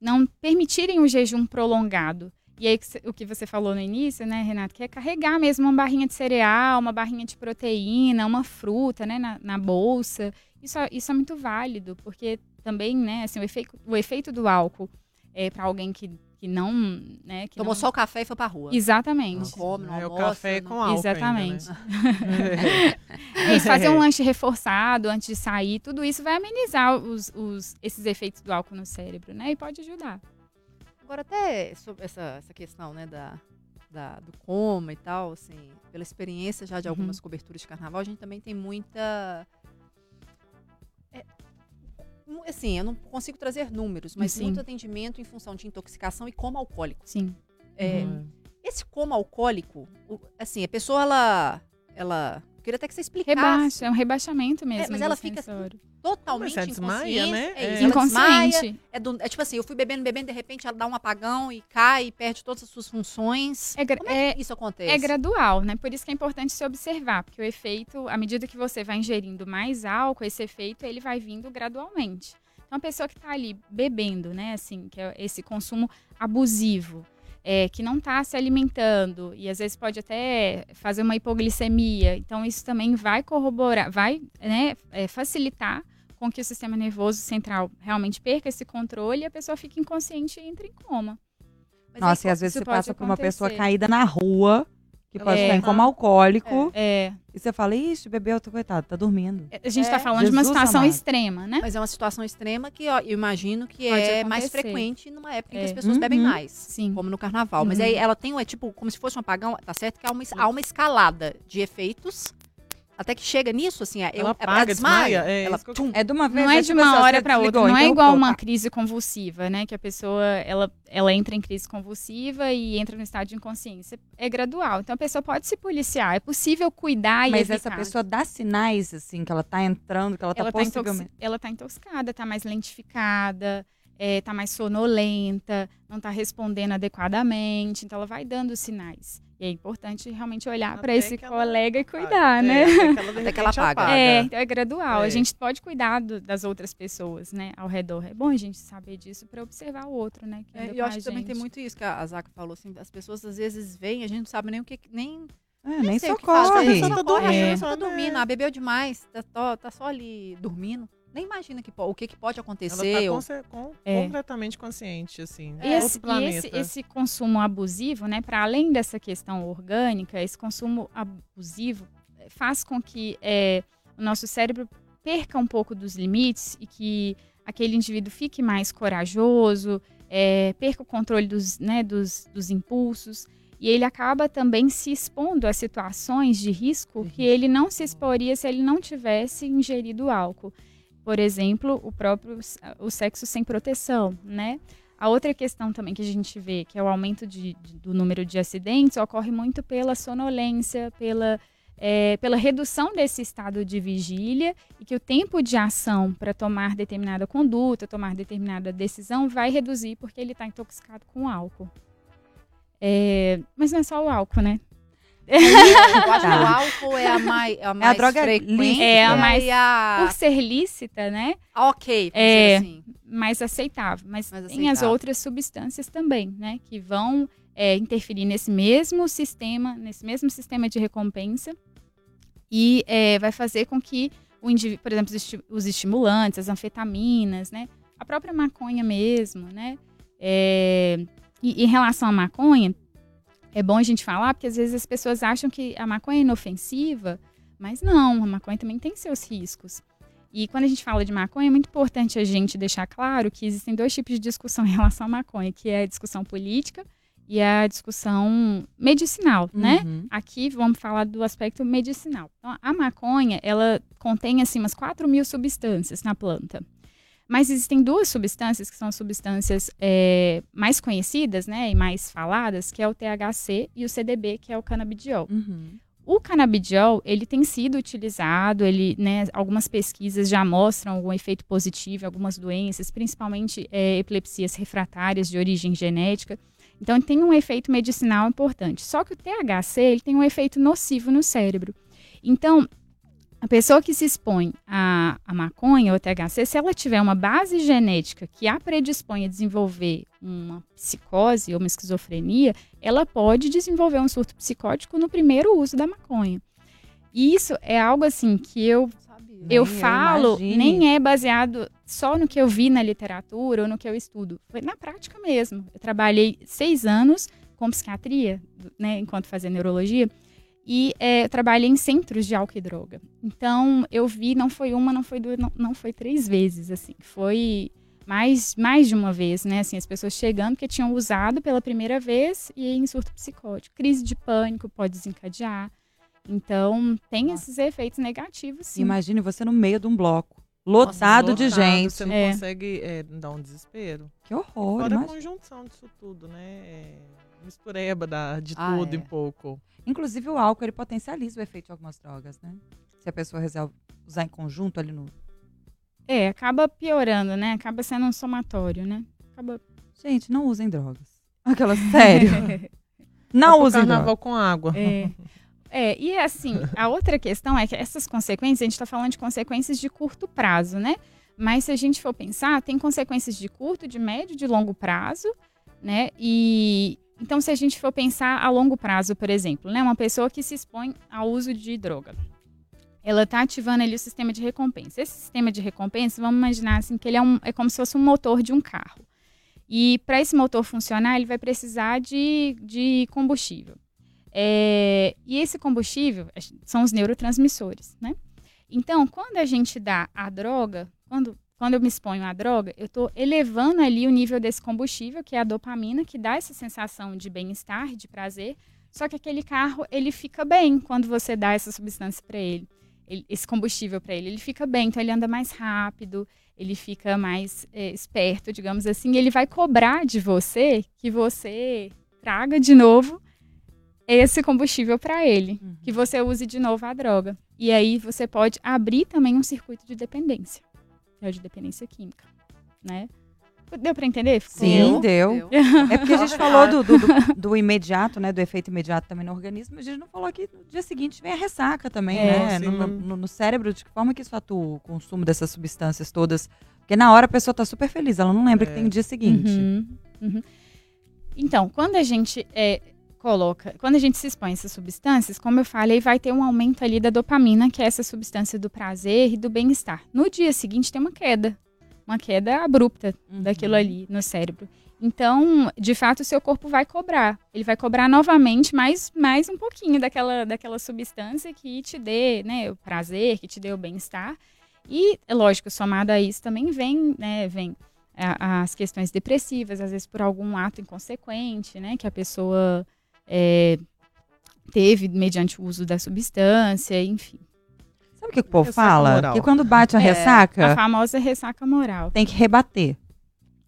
não permitirem o jejum prolongado. E aí, o que você falou no início, né, Renato, que é carregar mesmo uma barrinha de cereal, uma barrinha de proteína, uma fruta, né, na, na bolsa. Isso, é- isso é muito válido, porque também, né, assim, o efeito, o efeito do álcool é para alguém que, que não, né, que Tomou não... só o café e foi pra rua. Não Exatamente. come, não É o almoça. café não- com álcool Exatamente. ainda, né? É isso, fazer um lanche reforçado antes de sair, tudo isso vai amenizar os, os- esses efeitos do álcool no cérebro, né? E pode ajudar. Agora, até sobre essa, essa questão, né, da, da- do coma e tal, assim, pela experiência já de Uhum. algumas coberturas de carnaval, a gente também tem muita. Assim, eu não consigo trazer números, mas Sim. muito atendimento em função de intoxicação e coma alcoólico. Sim. É, Uhum. Esse coma alcoólico, assim, a pessoa, ela. ela eu queria até que você explicasse. Rebaixa, é um rebaixamento mesmo. É, mas ela fica sensório. Totalmente Mas ela desmaia, inconsciente. né? É É. ela desmaia, Inconsciente. É, do- é tipo assim, eu fui bebendo, bebendo, de repente ela dá um apagão e cai e perde todas as suas funções. É, Como é é- que isso acontece? É gradual, né? Por isso que é importante se observar, porque o efeito, à medida que você vai ingerindo mais álcool, esse efeito ele vai vindo gradualmente. Então a pessoa que está ali bebendo, né, assim, que é esse consumo abusivo, é, que não está se alimentando e às vezes pode até fazer uma hipoglicemia. Então isso também vai corroborar, vai, né, é, facilitar com que o sistema nervoso central realmente perca esse controle e a pessoa fique inconsciente e entre em coma. Mas Nossa, e às vezes você passa por uma pessoa acontecer. caída na rua, que pode É. estar em coma alcoólico, É, e você fala, ixi, bebeu, tô coitado, tá dormindo. a gente está É. falando de uma Jesus situação amado. extrema, né? Mas é uma situação extrema que ó, eu imagino que Pode é mais acontecer. frequente numa época em que É. as pessoas Uhum. bebem mais. Sim. Como no carnaval. Mas Uhum. aí ela tem, um, é tipo, como se fosse um apagão, tá certo? Que há uma, há uma escalada de efeitos. Até que chega nisso, assim, é, eu, Ela é- apaga, desmaia. desmaia, é ela, É de uma vez. Não é é de tipo uma assim, hora para outra, não é então igual uma tá. crise convulsiva, né? Que a pessoa ela, ela entra em crise convulsiva e entra no estado de inconsciência. É gradual. Então a pessoa pode se policiar. É possível cuidar e Mas essa evitar. pessoa dá sinais, assim, que ela tá entrando, que ela tá ela tá, possivelmente... ela tá intoxicada, tá mais lentificada, é, tá mais sonolenta, não tá respondendo adequadamente. Então ela vai dando sinais. E é importante realmente olhar para esse colega e apaga. cuidar, É, né? Até que ela, Até que ela apaga. É, então é gradual. A É. gente pode cuidar do- das outras pessoas, né, ao redor. É bom a gente saber disso para observar o outro, né? Que É, e eu acho a que também tem muito isso que a Zaca falou, assim, as pessoas às vezes vêm, a gente não sabe nem o que, nem É, nem socorre. Tá dormindo, a pessoa só, tá dormindo, ah, bebeu demais, tá, tá só ali dormindo. Nem imagina que, o que, que pode Ela acontecer. tá ou- conse- com- É. completamente consciente, assim. E, é esse, e esse, esse consumo abusivo, né, para além dessa questão orgânica, esse consumo abusivo eh, faz com que eh, o nosso cérebro perca um pouco dos limites e que aquele indivíduo fique mais corajoso, eh, perca o controle dos, né, dos, dos impulsos. E ele acaba também se expondo a situações de risco que ele não se exporia se ele não tivesse ingerido álcool. Por exemplo, o próprio o sexo sem proteção, né? A outra questão também que a gente vê, que é o aumento de- de- do número de acidentes, ocorre muito pela sonolência, pela, eh, pela redução desse estado de vigília e que o tempo de ação para tomar determinada conduta, tomar determinada decisão, vai reduzir porque ele está intoxicado com álcool. Eh, mas não é só o álcool, né? Eu acho que Tá. o álcool é a mais, a mais droga frequente. lícita. É a mais- e a... Por ser lícita, né? Ok, É. assim. mais aceitável. Mas Mais tem as outras substâncias também, né? Que vão é, interferir nesse mesmo sistema, nesse mesmo sistema de recompensa e é, vai fazer com que o indivíduo, por exemplo, os estimulantes, as anfetaminas, né? A própria maconha mesmo, né? É, e em relação à maconha, é bom a gente falar, porque às vezes as pessoas acham que a maconha é inofensiva, mas não, a maconha também tem seus riscos. E quando a gente fala de maconha, é muito importante a gente deixar claro que existem dois tipos de discussão em relação à maconha, que é a discussão política e a discussão medicinal, né? Uhum. Aqui vamos falar do aspecto medicinal. Então, a maconha, ela contém assim umas 4 mil substâncias na planta. Mas existem duas substâncias que são as substâncias é, mais conhecidas, né, e mais faladas, que é o THC e o CDB, que é o canabidiol. Uhum. O canabidiol, ele tem sido utilizado, ele, né, algumas pesquisas já mostram algum efeito positivo em algumas doenças, principalmente é, epilepsias refratárias de origem genética. Então, ele tem um efeito medicinal importante. Só que o THC, ele tem um efeito nocivo no cérebro. Então, a pessoa que se expõe à, à maconha ou THC, se ela tiver uma base genética que a predispõe a desenvolver uma psicose ou uma esquizofrenia, ela pode desenvolver um surto psicótico no primeiro uso da maconha. E isso é algo assim que eu Sabia. eu eu falo, imagine. nem é baseado só no que eu vi na literatura ou no que eu estudo. Foi na prática mesmo. Eu trabalhei seis anos com psiquiatria, né, enquanto fazia neurologia, e é, eu trabalhei em centros de álcool e droga. Então, eu vi, não foi uma, não foi duas, não, não foi três vezes, assim. Foi mais, mais de uma vez, né? Assim, as pessoas chegando que tinham usado pela primeira vez e em surto psicótico. Crise de pânico pode desencadear. Então, tem Nossa. esses efeitos negativos, sim. Imagine você no meio de um bloco, lotado de Lotado, gente. Você não É. consegue é, dar um desespero. Que horror, Fora a conjunção disso tudo, né? É, mistureba da, de Ah, tudo é. um pouco. Inclusive o álcool, ele potencializa o efeito de algumas drogas, né? Se a pessoa resolve usar em conjunto ali no... É, acaba piorando, né? Acaba sendo um somatório, né? Acaba... Gente, não usem drogas. Aquela, sério. não pro usem carnaval drogas. com água. É. É, e assim, a outra questão é que essas consequências, a gente está falando de consequências de curto prazo, né? Mas se a gente for pensar, tem consequências de curto, de médio, de longo prazo, né? E então, se a gente for pensar a longo prazo, por exemplo, né? Uma pessoa que se expõe ao uso de droga. Ela está ativando ali o sistema de recompensa. Esse sistema de recompensa, vamos imaginar assim, que ele é, um, é como se fosse um motor de um carro. E para esse motor funcionar, ele vai precisar de, de combustível. É, e esse combustível são os neurotransmissores, né? Então, quando a gente dá a droga, quando, quando eu me exponho à droga, eu estou elevando ali o nível desse combustível, que é a dopamina, que dá essa sensação de bem-estar, de prazer. Só que aquele carro, ele fica bem quando você dá essa substância para ele, ele, esse combustível para ele. Ele fica bem, então ele anda mais rápido, ele fica mais é, esperto, digamos assim. E ele vai cobrar de você que você traga de novo esse combustível para ele, Uhum. que você use de novo a droga. E aí você pode abrir também um circuito de dependência, que é o de dependência química, né? Deu para entender? Ficou- Sim, deu. Deu. É porque a gente falou do, do, do- imediato, né? Do efeito imediato também no organismo. A gente não falou que no dia seguinte vem a ressaca também, É. né? No, no- mas- no- cérebro, de que forma que isso atua o consumo dessas substâncias todas? Porque na hora a pessoa tá super feliz, ela não lembra que É. tem o dia seguinte. Uhum, uhum. Então, quando a gente é, coloca, quando a gente se expõe a essas substâncias, como eu falei, vai ter um aumento ali da dopamina, que é essa substância do prazer e do bem-estar. No dia seguinte tem uma queda, uma queda abrupta Uhum. daquilo ali no cérebro. Então, de fato, o seu corpo vai cobrar. Ele vai cobrar novamente mais, mais um pouquinho daquela, daquela substância que te dê né, o prazer, que te dê o bem-estar. E, é lógico, somado a isso também vem, né, vem as questões depressivas, às vezes por algum ato inconsequente, né, que a pessoa é, teve mediante o uso da substância, enfim. Sabe o que o povo Ressaca fala? moral. Que quando bate a É, ressaca, A famosa ressaca moral. tem que rebater.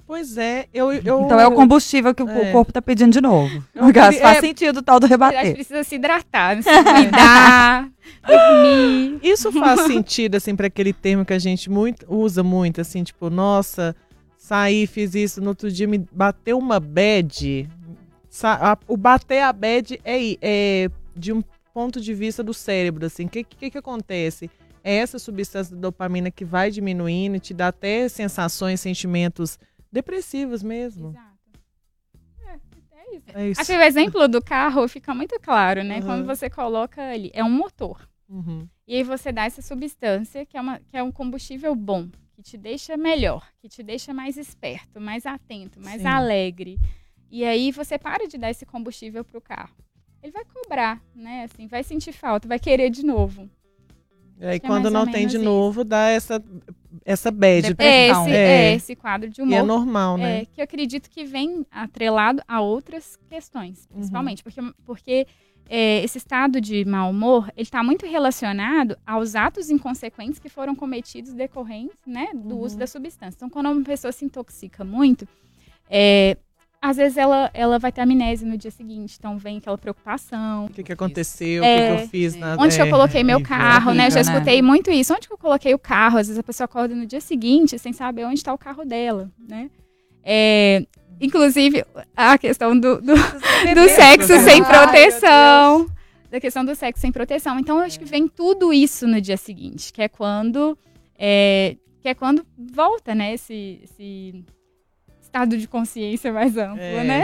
Pois é, eu. eu Então é o combustível que o É. corpo tá pedindo de novo. Eu Porque queria- faz é- sentido o tal do Na verdade, rebater. precisa se hidratar, se cuidar, dormir. Isso faz sentido, assim, para aquele termo que a gente muito, usa muito, assim, tipo, nossa, saí, fiz isso, no outro dia me bateu uma bad. A- o bater a bad é, é de um ponto de vista do cérebro, assim. O que, que, que acontece? É essa substância da dopamina que vai diminuindo, te dá até sensações, sentimentos depressivos mesmo. Exato. É, é isso. É isso. Assim, o exemplo do carro fica muito claro, né? Uhum. Quando você coloca ali, é um motor. Uhum. E aí você dá essa substância, que é, uma, que é um combustível bom, que te deixa melhor, que te deixa mais esperto, mais atento, mais Sim. alegre. E aí você para de dar esse combustível pro carro. Ele vai cobrar, né? Assim, vai sentir falta, vai querer de novo. E aí, é quando não tem de menos novo, dá essa, essa bad. Depressão. É esse, é. é esse quadro de E humor é normal, né? É, que eu acredito que vem atrelado a outras questões, Uhum. principalmente, porque, porque é, esse estado de mau humor, ele está muito relacionado aos atos inconsequentes que foram cometidos decorrentes, né, do Uhum. uso da substância. Então, quando uma pessoa se intoxica muito, é, às vezes ela, ela vai ter amnésia no dia seguinte, então vem aquela preocupação. O que, que aconteceu, É. o que, que eu fiz na Onde que eu é, coloquei meu carro, né? Eu já né? escutei muito isso. Onde que eu coloquei o carro? Às vezes a pessoa acorda no dia seguinte sem saber onde está o carro dela, né? É, inclusive, a questão do, do, do sexo sem Ai, proteção. Da questão do sexo sem proteção. Então, eu acho que vem tudo isso no dia seguinte, que é quando. é, que é quando volta, né? Esse, esse estado de consciência mais amplo, É. né?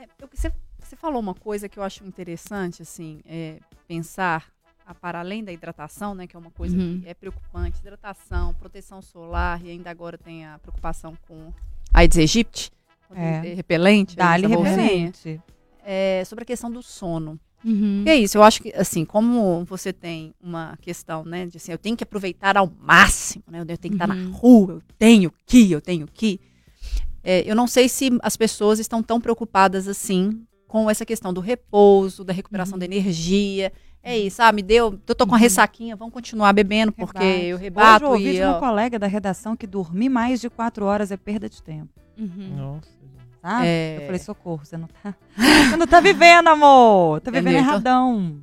É, Você, você falou uma coisa que eu acho interessante, assim, é, pensar a- para além da hidratação, né, que é uma coisa Uhum. que é preocupante, hidratação, proteção solar e ainda agora tem a preocupação com Aedes aegypti, É. repelente, bolsinha. repelente. É, sobre a questão do sono. Uhum. E é isso, eu acho que, assim, como você tem uma questão, né, de assim, eu tenho que aproveitar ao máximo, né, eu tenho que estar na Uhum. rua, eu tenho que, eu tenho que. É, eu não sei se as pessoas estão tão preocupadas assim com essa questão do repouso, da recuperação Uhum. da energia. É isso, ah, me deu, eu tô com uma ressaquinha, vamos continuar bebendo, porque Rebate. eu rebato Hoje eu ouvi e, de uma ó, colega da redação que dormir mais de quatro horas é perda de tempo. Uhum. Nossa. Sabe? É. Eu falei, socorro, você não tá. Você não tá vivendo, amor! Tá vivendo Entendeu? Erradão.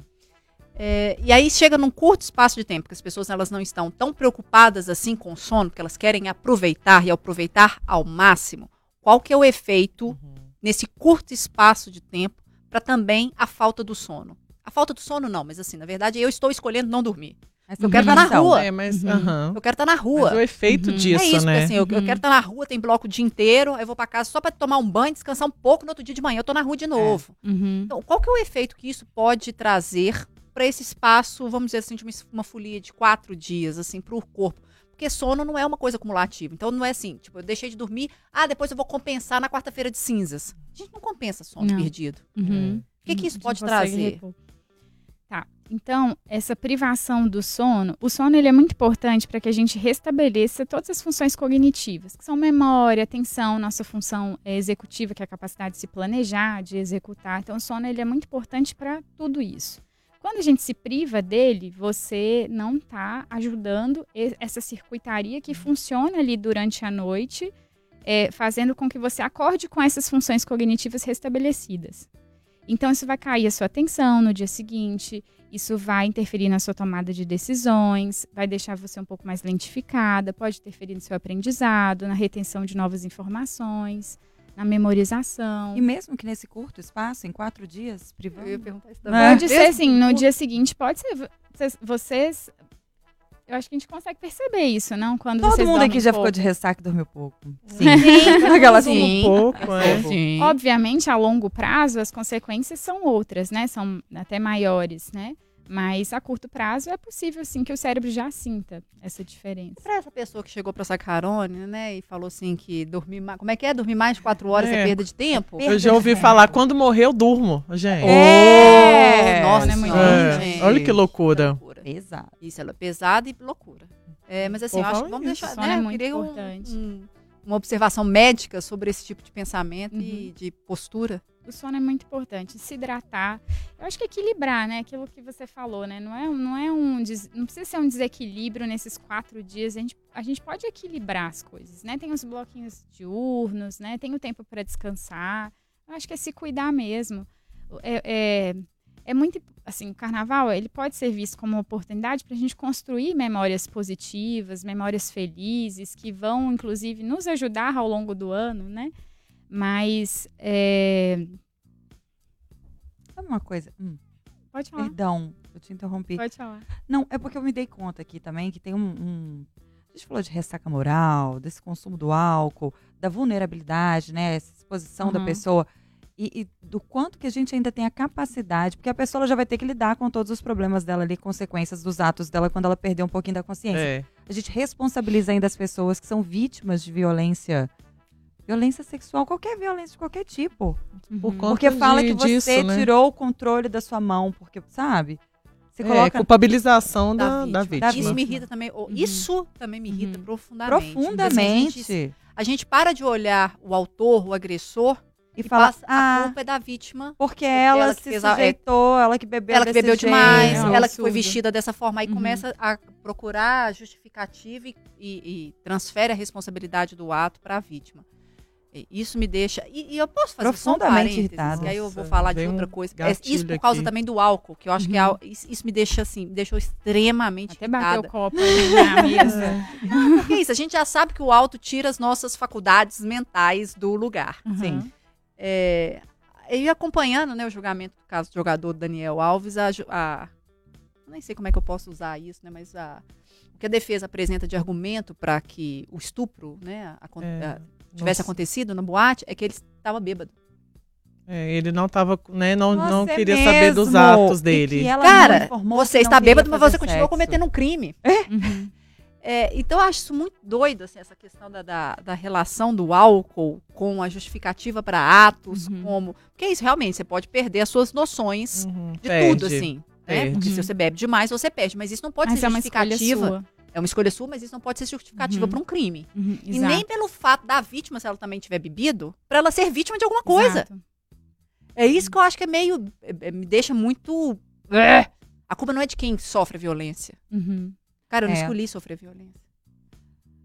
É, e aí chega num curto espaço de tempo, que as pessoas elas não estão tão preocupadas assim com o sono, porque elas querem aproveitar e aproveitar ao máximo. Qual que é o efeito Uhum. nesse curto espaço de tempo para também a falta do sono? A falta do sono não, mas assim, na verdade eu estou escolhendo não dormir. Mas Eu quero estar na então, rua. É, mas, Uhum. aham. Eu quero estar na Mas rua. o efeito Uhum. disso, é isso, né? porque assim, eu, eu Uhum. quero estar na rua, tem bloco o dia inteiro, aí eu vou para casa só para tomar um banho, descansar um pouco, no outro dia de manhã eu tô na rua de novo. Uhum. Então, qual que é o efeito que isso pode trazer para esse espaço, vamos dizer assim, de uma, uma folia de quatro dias, assim, para o corpo? Porque sono não é uma coisa acumulativa. Então, não é assim, tipo, eu deixei de dormir, ah, depois eu vou compensar na quarta-feira de cinzas. A gente não compensa sono Não. perdido. Uhum. O que, que isso gente pode trazer? repor. Tá. Então, essa privação do sono, o sono ele é muito importante para que a gente restabeleça todas as funções cognitivas, que são memória, atenção, nossa função eh, executiva, que é a capacidade de se planejar, de executar. Então, o sono ele é muito importante para tudo isso. Quando a gente se priva dele, você não está ajudando essa circuitaria que funciona ali durante a noite, eh, fazendo com que você acorde com essas funções cognitivas restabelecidas. Então, isso vai cair a sua atenção no dia seguinte, isso vai interferir na sua tomada de decisões, vai deixar você um pouco mais lentificada, pode interferir no seu aprendizado, na retenção de novas informações, na memorização. E mesmo que nesse curto espaço, em quatro dias, privando. perguntar isso também. Pode ser assim, no dia seguinte, pode ser. Vocês- eu acho que a gente consegue perceber isso, não? Quando Todo vocês mundo aqui já ficou pouco. de ressaca e dormiu pouco. Sim. Aquela Sim. Um pouco, é. Sim. Obviamente, a longo prazo, as consequências são outras, né? São até maiores, né? Mas a curto prazo é possível, sim, que o cérebro já sinta essa diferença. Pra essa pessoa que chegou pra Sacarone, né, e falou assim que dormir mais. Como é que é? Dormir mais de quatro horas é, É. perda de tempo? Eu já ouvi falar, quando morrer eu durmo, gente. É. Nossa, Não é É, gente. Olha que loucura. loucura. Exato. Isso, ela é pesada e loucura. É, mas assim, Pô, eu acho que vamos isso. deixar. Sono Né, é muito queria um- importante. um- uma observação médica sobre esse tipo de pensamento e Uhum. de postura. O sono é muito importante, se hidratar. Eu acho que equilibrar, né? Aquilo que você falou, né? Não é, não é um. Não precisa ser um desequilíbrio nesses quatro dias. A gente, a gente pode equilibrar as coisas, né? Tem os bloquinhos diurnos, né? Tem o tempo para descansar. Eu acho que é se cuidar mesmo. É, é, é muito. Assim, o carnaval, ele pode ser visto como uma oportunidade para a gente construir memórias positivas, memórias felizes, que vão, inclusive, nos ajudar ao longo do ano, né? Mas. é, Sabe uma coisa? Hum, Pode falar. perdão, eu te interrompi. Pode falar. Não, é porque eu me dei conta aqui também que tem um. um- a gente falou de ressaca moral, desse consumo do álcool, da vulnerabilidade, né? Essa exposição da Uhum. pessoa. E, e do quanto que a gente ainda tem a capacidade, porque a pessoa já vai ter que lidar com todos os problemas dela ali, consequências dos atos dela quando ela perder um pouquinho da consciência. É. A gente responsabiliza ainda as pessoas que são vítimas de violência. Violência sexual, qualquer violência de qualquer tipo. Por Uhum. conta Porque fala de- que você disso, né? tirou o controle da sua mão, porque, sabe? Você É, coloca culpabilização da, da, da vítima. vítima. Isso me irrita também. Uhum. Isso também me irrita Uhum. profundamente. Profundamente a, gente, a gente para de olhar o autor, o agressor, e e fala, passa, a ah, culpa é da vítima. porque ela, ela que se fez é, sujeitou, ela que bebeu ela que desse bebeu jeito. demais, É um ela que foi vestida dessa forma. Aí Uhum. começa a procurar justificativa e, e- e transfere a responsabilidade do ato para a vítima. Isso me deixa. E, e eu posso fazer só um Profundamente parênteses, irritada. que aí eu vou falar de outra um coisa. É, isso por causa aqui. também do álcool, que eu acho que é Uhum. isso, isso me deixa assim, me deixou extremamente Até bateu irritada. o copo ali na mesa. Porque é isso, a gente já sabe que o álcool tira as nossas faculdades mentais do lugar. Sim. Uhum. É, e acompanhando né, o julgamento do caso do jogador Daniel Alves, a, a- eu nem sei como é que eu posso usar isso, né, mas a, o que a defesa apresenta de argumento para que o estupro né, É, a- tivesse Nossa. acontecido na boate é que ele estava bêbado. É, ele não tava, né, não, não queria saber dos mesmo. atos E dele. que ela não Cara, você está bêbado, mas você continua sexo. cometendo um crime. Uhum. É, então eu acho isso muito doido, assim, essa questão da, da, da relação do álcool com a justificativa para atos, Uhum. como. Porque é isso, realmente, você pode perder as suas noções Uhum, de perde. tudo, assim. Né? Porque se você bebe demais, você perde. Mas isso não pode Mas ser é uma escolha justificativa. É uma escolha sua, mas isso não pode ser justificativa Uhum. para um crime. Uhum, E nem pelo fato da vítima, se ela também tiver bebido, para ela ser vítima de alguma coisa. exato. É isso que eu acho que é meio. é- é- me deixa muito. É. A culpa não é de quem sofre violência. Uhum. Cara, eu não É. escolhi sofrer violência.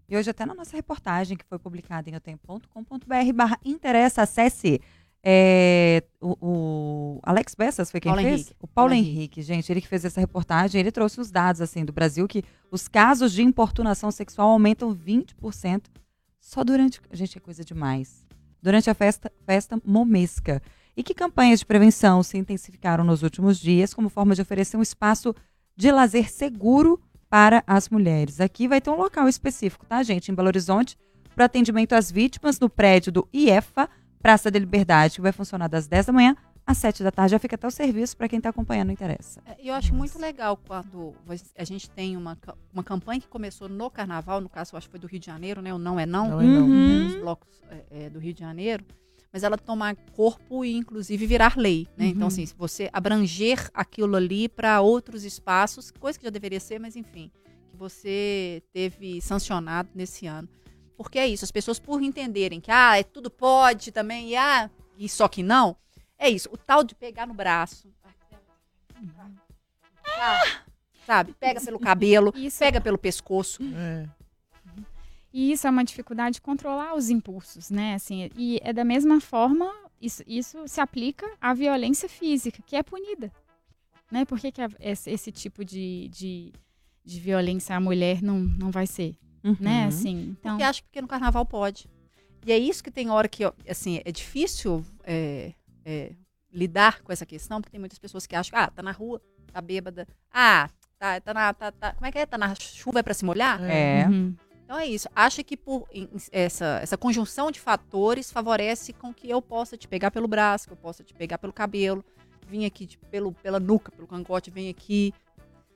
E hoje até na nossa reportagem, que foi publicada em otempo.com.br barra interessa, acesse. É, o, o Alex Bessas foi quem Paulo fez? Henrique. O Paulo Paulo Henrique, gente, ele que fez essa reportagem, ele trouxe os dados assim do Brasil que os casos de importunação sexual aumentam 20% só durante, gente, é coisa demais. Durante a festa, festa momesca. E que campanhas de prevenção se intensificaram nos últimos dias como forma de oferecer um espaço de lazer seguro para as mulheres. Aqui vai ter um local específico, tá, gente? Em Belo Horizonte, para atendimento às vítimas no prédio do IEFA, Praça da Liberdade, que vai funcionar das 10 da manhã às 7 da tarde. Já fica até o serviço para quem está acompanhando, não interessa. É, Eu acho muito legal quando a gente tem uma, uma campanha que começou no carnaval, no caso, eu acho que foi do Rio de Janeiro, né? O Não é Não, Não é não. Uhum. os blocos é, é, do Rio de Janeiro, mas ela tomar corpo e, inclusive, virar lei, né? Então, Uhum. assim, se você abranger aquilo ali para outros espaços, coisa que já deveria ser, mas enfim, que você teve sancionado nesse ano. Porque é isso, as pessoas por entenderem que, ah, é tudo pode também, e ah, e só que não, é isso, o tal de pegar no braço. Ah, sabe? Pega pelo cabelo, Isso, pega pelo pescoço. É. E isso é uma dificuldade de controlar os impulsos, né? Assim, e é da mesma forma, isso, isso se aplica à violência física, que é punida. Né? Por que, que esse, esse tipo de, de, de violência à mulher não, não vai ser? Né? Uhum. Assim, então, Porque acho que no carnaval pode. E é isso que tem hora que, assim, é difícil é, é, lidar com essa questão, porque tem muitas pessoas que acham, ah, tá na rua, tá bêbada. Ah, Tá, tá na, tá, tá- como é que é? Tá na chuva é pra se molhar? É. Uhum. Então é isso. Acha que por essa, essa conjunção de fatores favorece com que eu possa te pegar pelo braço, que eu possa te pegar pelo cabelo, vir aqui de- pelo, pela nuca, pelo cangote, vem aqui.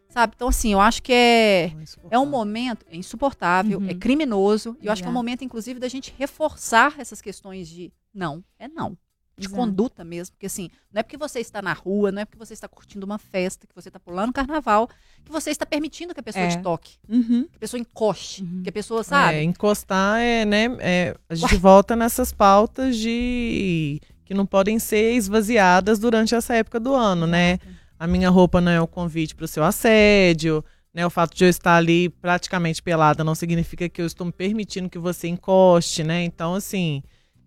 Sabe? Então, assim, eu acho que é, é um momento é insuportável, Uhum. é criminoso. E eu acho que é um momento, inclusive, da gente reforçar essas questões de não, é não. De Exato. conduta mesmo. Porque, assim, não é porque você está na rua, não é porque você está curtindo uma festa, que você está pulando carnaval, que você está permitindo que a pessoa É. te toque, Uhum. que a pessoa encoste, Uhum. que a pessoa, sabe? É, encostar é, né? é, a gente volta nessas pautas de que não podem ser esvaziadas durante essa época do ano, né? A minha roupa não é o convite para o seu assédio, né? O fato de eu estar ali praticamente pelada não significa que eu estou me permitindo que você encoste, né? Então, assim,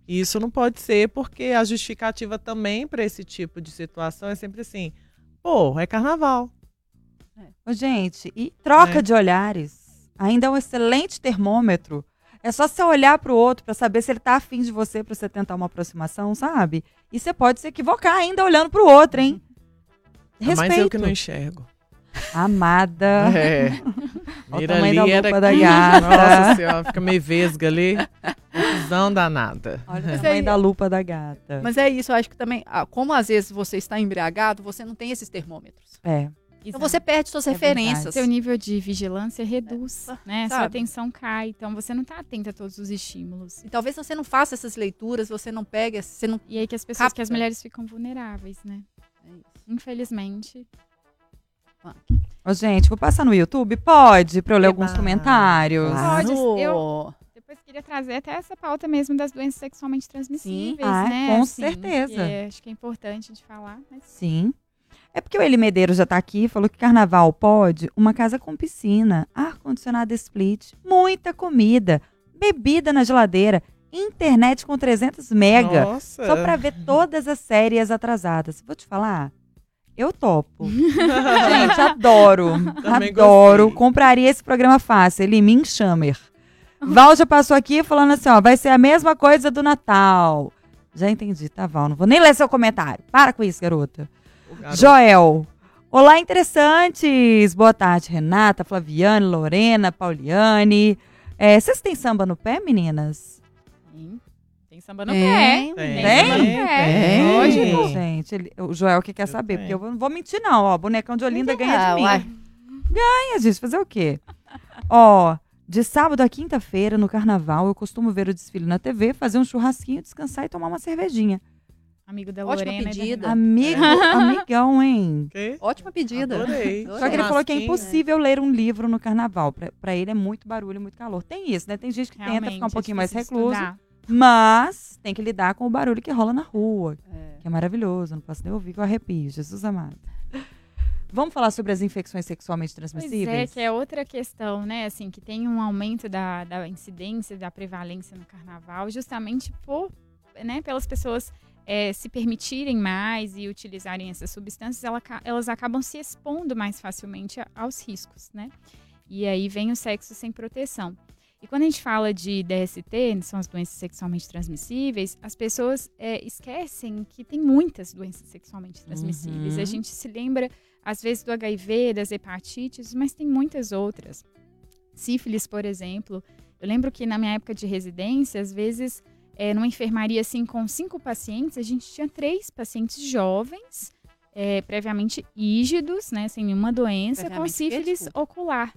isso não pode ser porque a justificativa também para esse tipo de situação é sempre assim: pô, é carnaval. Ô, gente, e troca É. de olhares ainda é um excelente termômetro. É só você olhar pro outro pra saber se ele tá afim de você pra você tentar uma aproximação, sabe? E você pode se equivocar ainda olhando pro outro, hein? Mas Respeito. eu que não enxergo. Amada. É. Mira tamanho ali da era lupa da gata. Nossa senhora, fica meio vesga ali. Confusão danada. Olha o Mas tamanho da lupa da gata. Mas é isso, eu acho que também, ah, como às vezes você está embriagado, você não tem esses termômetros. É. Então você perde suas É referências. Seu nível de vigilância reduz, É, né? Sua sabe? atenção cai, então você não tá atento a todos os estímulos. E talvez você não faça essas leituras, você não pegue, você não. E aí que as pessoas, que as Capta. mulheres ficam vulneráveis, né? Infelizmente. Ô, gente, vou passar no YouTube? Pode, pra eu ler Eba. alguns comentários. Claro. Pode, eu- Depois queria trazer até essa pauta mesmo das doenças sexualmente transmissíveis, Ah, né? com Assim, certeza. que acho que é importante de falar, mas Sim. É porque o Eli Medeiros já tá aqui, falou que carnaval pode uma casa com piscina, ar-condicionado split, muita comida, bebida na geladeira, internet com 300 mega, Nossa. só pra ver todas as séries atrasadas. Vou te falar, eu topo. Gente, adoro, Também adoro. gostei. Compraria esse programa fácil, Elimin Chammer. Val já passou aqui falando assim, ó, vai ser a mesma coisa do Natal. Já entendi, tá, Val? Não vou nem ler seu comentário. Para com isso, garota. Garoto. Joel. Olá, interessantes. Boa tarde, Renata, Flaviane, Lorena, Pauliane. É, vocês têm samba no pé, meninas? tem, tem samba no Tem, pé. tem, Tem samba no tem, pé. tem. Lógico. Gente, ele- o Joel que quer Eu saber, tenho. porque eu não vou mentir, não. Ó, bonecão de Olinda ganha Ah, de mim. uai. Ganha, gente. Fazer o quê? Ó, de sábado a quinta-feira, no carnaval, eu costumo ver o desfile na TV, fazer um churrasquinho, descansar e tomar uma cervejinha. Amigo da Ótima Lorena. da pedida. Renata. Amigo, amigão, hein? Ok? Ótima pedida. Adorei. Só que ele falou que é impossível ler um livro no carnaval. Pra, pra ele é muito barulho, muito calor. Tem isso, né? Tem gente que tenta Realmente, ficar um é pouquinho mais recluso, estudar. Mas tem que lidar com o barulho que rola na rua, É. que é maravilhoso. Não posso nem ouvir que eu arrepio, Jesus amado. Vamos falar sobre as infecções sexualmente Pois transmissíveis? é, que é outra questão, né? Assim, que tem um aumento da, da incidência, da prevalência no carnaval, justamente por, né, pelas pessoas é, se permitirem mais e utilizarem essas substâncias, ela elas acabam se expondo mais facilmente aos riscos, né? E aí vem o sexo sem proteção. E quando a gente fala de DST, são as doenças sexualmente transmissíveis, as pessoas é, esquecem que tem muitas doenças sexualmente transmissíveis. Uhum. A gente se lembra às vezes do HIV, das hepatites, mas tem muitas outras. Sífilis, por exemplo. Eu lembro que na minha época de residência, às vezes, é, numa enfermaria assim com cinco pacientes, a gente tinha três pacientes jovens, é, previamente ígidos, né, sem nenhuma doença, com sífilis ocular.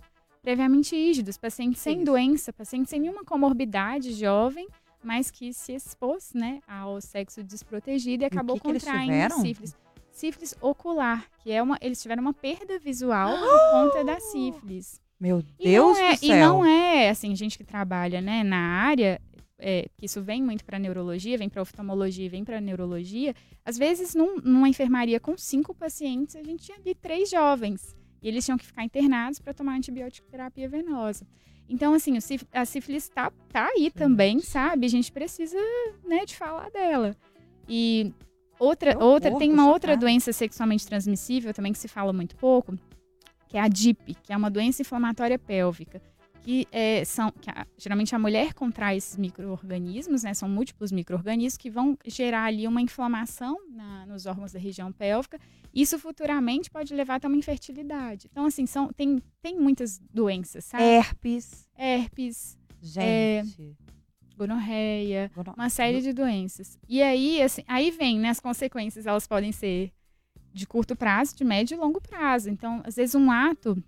Previamente ígidos, pacientes sem Isso. doença, pacientes sem nenhuma comorbidade jovem, mas que se expôs, né, ao sexo desprotegido e acabou que que eles contraindo tiveram? sífilis sífilis ocular, que é uma. Eles tiveram uma perda visual por conta da sífilis. Meu E Deus não é, do céu. E não é, assim, gente que trabalha né, na área, é, que isso vem muito para neurologia, vem para oftalmologia, vem para neurologia. Às vezes, num- numa enfermaria com cinco pacientes, a gente tinha ali três jovens. E eles tinham que ficar internados para tomar antibiótico terapia venosa. Então, assim, a sífilis tá, tá aí também, sabe? A gente precisa, né, de falar dela. E outra, horror, outra tem uma outra chocada. doença sexualmente transmissível também que se fala muito pouco, que é a DIP, que é uma doença inflamatória pélvica, que é, são que a- geralmente a mulher contrai esses micro-organismos, né? São múltiplos micro-organismos que vão gerar ali uma inflamação na- nos órgãos da região pélvica. Isso futuramente pode levar até uma infertilidade. Então, assim, são, tem, tem muitas doenças, sabe? Herpes. Herpes, Gente. gonorreia, gono- uma série de doenças. E aí, assim, aí vem, né, as consequências, elas podem ser de curto prazo, de médio e longo prazo. Então, às vezes, um ato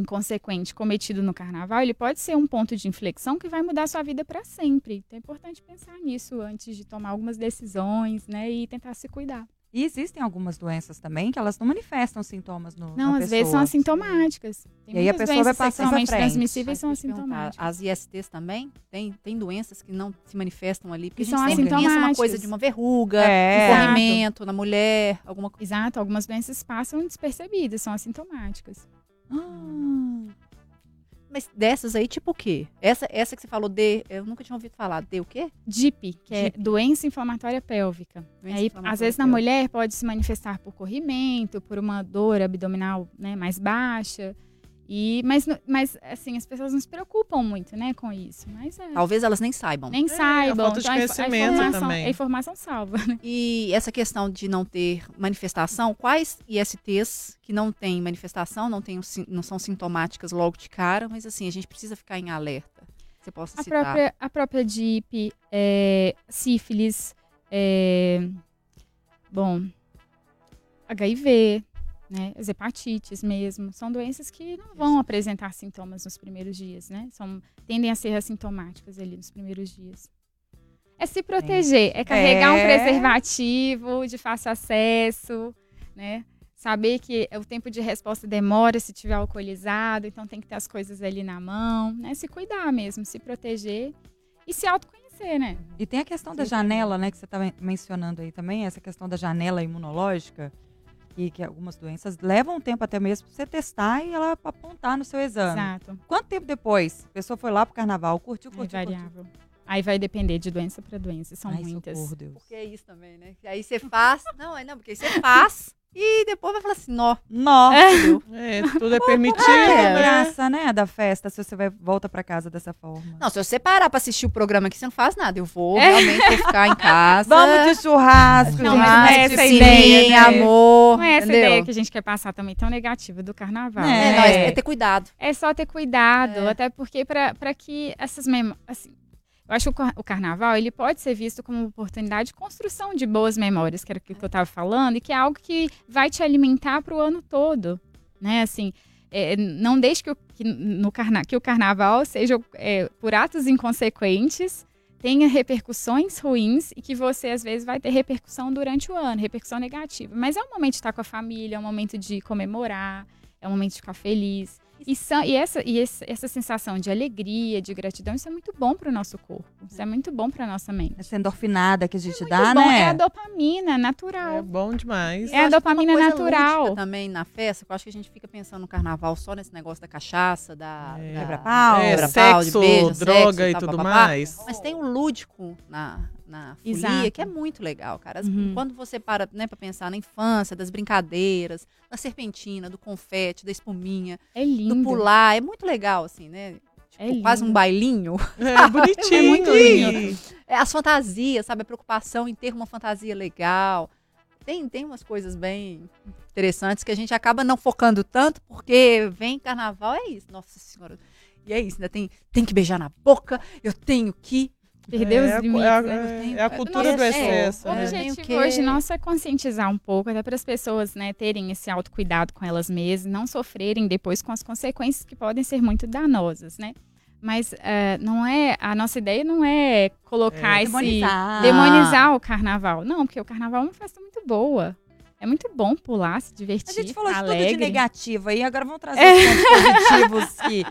inconsequente cometido no carnaval, ele pode ser um ponto de inflexão que vai mudar a sua vida para sempre. Então, é importante pensar nisso antes de tomar algumas decisões, né, e tentar se cuidar. E existem algumas doenças também que elas não manifestam sintomas no Não, na às vezes são pessoa. assintomáticas. Tem E aí a pessoa vai passar sexualmente frente. transmissíveis são assintomáticas. As ISTs também? Tem, tem doenças que não se manifestam ali? Porque Que a gente são sempre pensa uma assintomáticas. coisa de uma verruga, É. um corrimento na mulher, alguma coisa. Exato, algumas doenças passam despercebidas, são assintomáticas. Ah, Mas dessas aí, tipo o quê? Essa, essa que você falou de, eu nunca tinha ouvido falar. De o quê? DIP, que é DIP. doença inflamatória pélvica. Doença aí, inflamatória às vezes, na pélvica. mulher pode se manifestar por corrimento, por uma dor abdominal né, mais baixa. E, mas, mas, assim, as pessoas não se preocupam muito, né, com isso. Mas é, Talvez elas nem saibam. nem a saibam. falta de então, a a conhecimento informação- também. A informação salva. né? E essa questão de não ter manifestação, quais ISTs que não têm manifestação, não, não são sintomáticas logo de cara, mas assim, a gente precisa ficar em alerta. Você possa A citar. própria, a própria DIP, é, sífilis, é, bom, HIV, né, as hepatites mesmo, são doenças que não vão apresentar sintomas nos primeiros dias, né? São, tendem a ser assintomáticas ali nos primeiros dias. É se proteger, é carregar um É. preservativo de fácil acesso, né? Saber que o tempo de resposta demora se tiver alcoolizado, então tem que ter as coisas ali na mão, né? Se cuidar mesmo, se proteger e se autoconhecer, né? E tem a questão da janela, né, que você estava mencionando aí também, essa questão da janela imunológica, e que algumas doenças levam um tempo até mesmo pra você testar e ela apontar no seu exame. Exato. Quanto tempo depois? A pessoa foi lá pro carnaval, curtiu, É curtiu, curtiu. variável. Aí vai depender de doença para doença, são Ai, muitas. socorro, Deus. Porque é isso também, né? Que aí você faz. não, é não, porque aí você faz e depois vai falar assim, nó. Nossa, É, tudo é permitido, é a né? graça, né, da festa, se você vai, volta pra casa dessa forma. Não, se você parar pra assistir o programa aqui, você não faz nada. Eu vou realmente vou ficar em casa. Vamos de churrasco, Não, não é churrasco, essa ideia, né? amor. Não é essa entendeu? ideia que a gente quer passar também tão negativa do carnaval. É, É, né? não, é, é ter cuidado. É só ter cuidado, É. até porque para que essas memórias. Assim, eu acho que o car- o carnaval ele pode ser visto como uma oportunidade de construção de boas memórias, que era o que eu estava falando, e que é algo que vai te alimentar para o ano todo. Né? Assim, é, não deixe que o, que no carna, que o carnaval seja é, por atos inconsequentes, tenha repercussões ruins e que você, às vezes, vai ter repercussão durante o ano, repercussão negativa. Mas é um momento de estar com a família, é um momento de comemorar, é um momento de ficar feliz. E, são- e essa, e esse- essa sensação de alegria, de gratidão, isso é muito bom para o nosso corpo. Isso é muito bom para nossa mente. Essa endorfinada que a gente Muito dá, bom, né? É a dopamina natural. É bom demais. É a Eu que dopamina uma coisa natural. também na festa, que eu acho que a gente fica pensando no carnaval só nesse negócio da cachaça, da, É. da Quebra-pau. É, de sexo, beijo, droga sexo, e tá, tudo papapá. mais. Mas tem um lúdico na, na folia Exato. que é muito legal, cara. As- Uhum. Quando você para né, pra pensar na infância, das brincadeiras, da serpentina, do confete, da espuminha, É lindo. do pular, é muito legal, assim, né? É Tipo, quase um bailinho. É bonitinho. É muito lindo. É, as fantasias, sabe? A preocupação em ter uma fantasia legal. Tem, tem umas coisas bem interessantes que a gente acaba não focando tanto, porque vem carnaval, é isso. Nossa senhora. E é isso, ainda tem, tem que beijar na boca, eu tenho que. Perder é, os a- limites. é, a- né? é, é a cultura do É, excesso. O né? né? Tem o objetivo hoje nosso é conscientizar um pouco, até para as pessoas né, terem esse autocuidado com elas mesmas, não sofrerem depois com as consequências que podem ser muito danosas, né? Mas eh, não é a nossa ideia não é colocar É. esse Demonizar. demonizar o carnaval. Não, porque o carnaval é uma festa muito boa. É muito bom pular, se divertir. A gente falou de alegre. tudo de negativo aí, agora vamos trazer É. pontos positivos que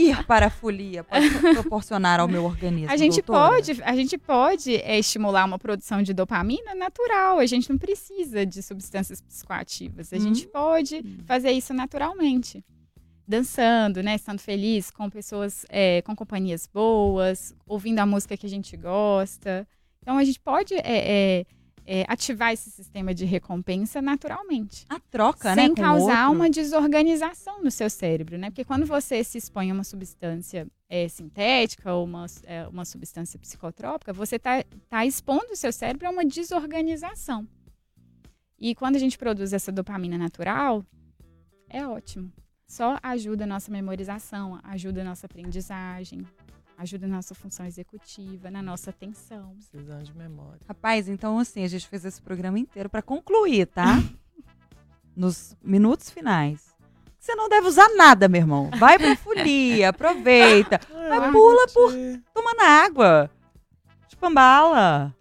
ir para a folia pode proporcionar ao meu organismo. A gente doutora. pode, a gente pode é, estimular uma produção de dopamina natural. A gente não precisa de substâncias psicoativas. A Hum. gente pode fazer isso naturalmente. Dançando, né? Estando feliz com pessoas, é, com companhias boas, ouvindo a música que a gente gosta. Então a gente pode é, é, ativar esse sistema de recompensa naturalmente. A troca, né? sem com o causar uma desorganização no seu cérebro, né? Porque quando você se expõe a uma substância é, sintética ou uma, é, uma substância psicotrópica, você está tá expondo o seu cérebro a uma desorganização. E quando a gente produz essa dopamina natural, é ótimo. Só ajuda a nossa memorização, ajuda a nossa aprendizagem, ajuda a nossa função executiva, na nossa atenção. Precisando de memória. Rapaz, então assim, a gente fez esse programa inteiro pra concluir, tá? Nos minutos finais. Você não deve usar nada, meu irmão. Vai pra folia, aproveita. Ah, pula por. Toma na água. Chupambala.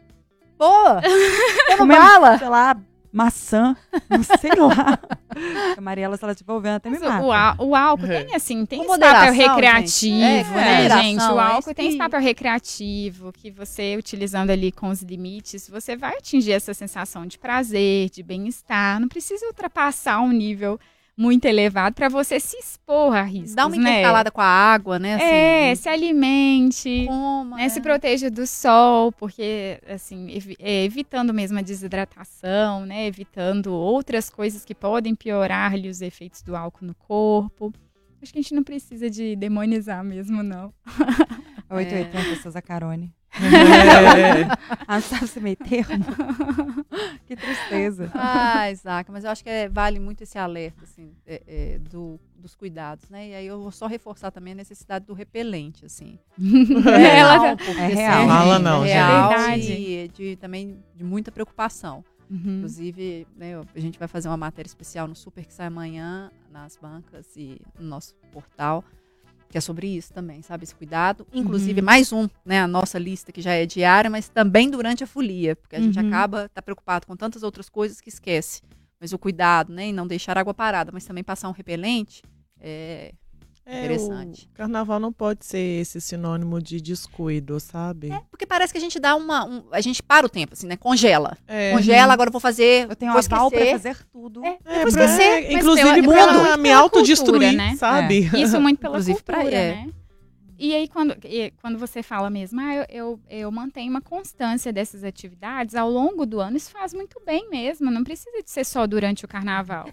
Boa! Toma Comendo, bala! Sei lá, maçã. Não sei lá. A Mariela, se ela estiver ouvindo, até me Mas mata. o, á- o álcool É. tem assim, tem Com esse papel moderação, recreativo, gente. É, com né, moderação, gente? O é álcool isso tem esse papel recreativo que você utilizando ali com os limites, você vai atingir essa sensação de prazer, de bem-estar. Não precisa ultrapassar um nível muito elevado para você se expor a riscos, Dá uma né? intercalada com a água, né? Assim, É, se alimente. Coma, né, Se é. proteja do sol, porque, assim, evi- é, evitando mesmo a desidratação, né? Evitando outras coisas que podem piorar-lhe os efeitos do álcool no corpo. Acho que a gente não precisa de demonizar mesmo, não. 880, Souza Carone. É. Ah, sabe esse meio termo? que tristeza. Ah, Isaac, mas eu acho que é- vale muito esse alerta, assim, é, é, do- dos cuidados, né? E aí eu vou só reforçar também a necessidade do repelente, assim. É, ela Real, porque, É assim, real. Fala não, é gente. real Verdade. e de, também de muita preocupação. Uhum. Inclusive, né, a gente vai fazer uma matéria especial no Super que sai amanhã nas bancas e no nosso portal, que é sobre isso também, sabe? Esse cuidado. Inclusive, Uhum. mais um, né? A nossa lista que já é diária, mas também durante a folia, porque a gente Uhum. acaba tá preocupado com tantas outras coisas que esquece. Mas o cuidado, né? E não deixar água parada, mas também passar um repelente. É, É, Interessante. O carnaval não pode ser esse sinônimo de descuido, sabe? porque parece que a gente dá uma. um- a gente para o tempo, assim, né? Congela. É. Congela, agora eu vou fazer. Eu tenho vou aval pra fazer tudo. É, É, vou pra- esquecer, é, inclusive pra pela- me autodestruir, né? sabe? Isso muito pela Inclusive pra- cultura, é. né? E aí, quando, e quando você fala mesmo, ah, eu, eu, eu mantenho uma constância dessas atividades ao longo do ano, isso faz muito bem mesmo. Não precisa de ser só durante o carnaval.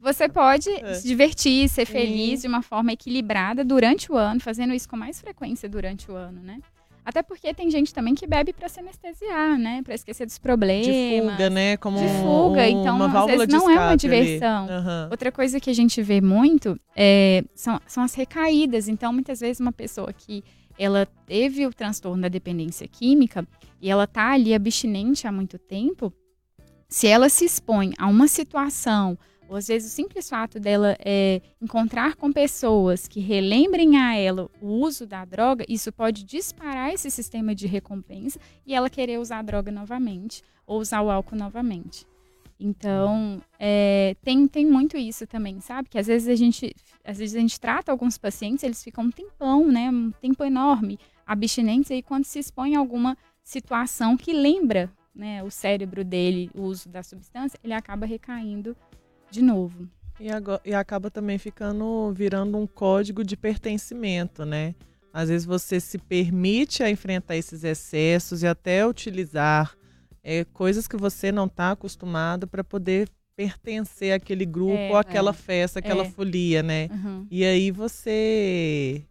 Você pode É. se divertir, ser Sim. feliz de uma forma equilibrada durante o ano, fazendo isso com mais frequência durante o ano, né? Até porque tem gente também que bebe para se anestesiar, né? Para esquecer dos problemas. De fuga, né? Como De fuga, um- então, uma às vezes não é uma diversão. Aham. Outra coisa que a gente vê muito é, são, são as recaídas. Então, muitas vezes, uma pessoa que ela teve o transtorno da dependência química e ela tá ali abstinente há muito tempo, se ela se expõe a uma situação, ou às vezes o simples fato dela é, encontrar com pessoas que relembrem a ela o uso da droga, isso pode disparar esse sistema de recompensa e ela querer usar a droga novamente ou usar o álcool novamente. Então, é, tem, tem muito isso também, sabe? Que às vezes a gente, às vezes a gente trata alguns pacientes, eles ficam um tempão, né? Um tempo enorme, abstinentes, aí quando se expõe a alguma situação que lembra né, o cérebro dele, o uso da substância, ele acaba recaindo de novo. E, agora- e acaba também ficando, virando um código de pertencimento, né? Às vezes você se permite a enfrentar esses excessos e até utilizar é, coisas que você não está acostumado para poder pertencer àquele grupo, É, ou àquela é. festa, aquela É. folia, né? Uhum. E aí você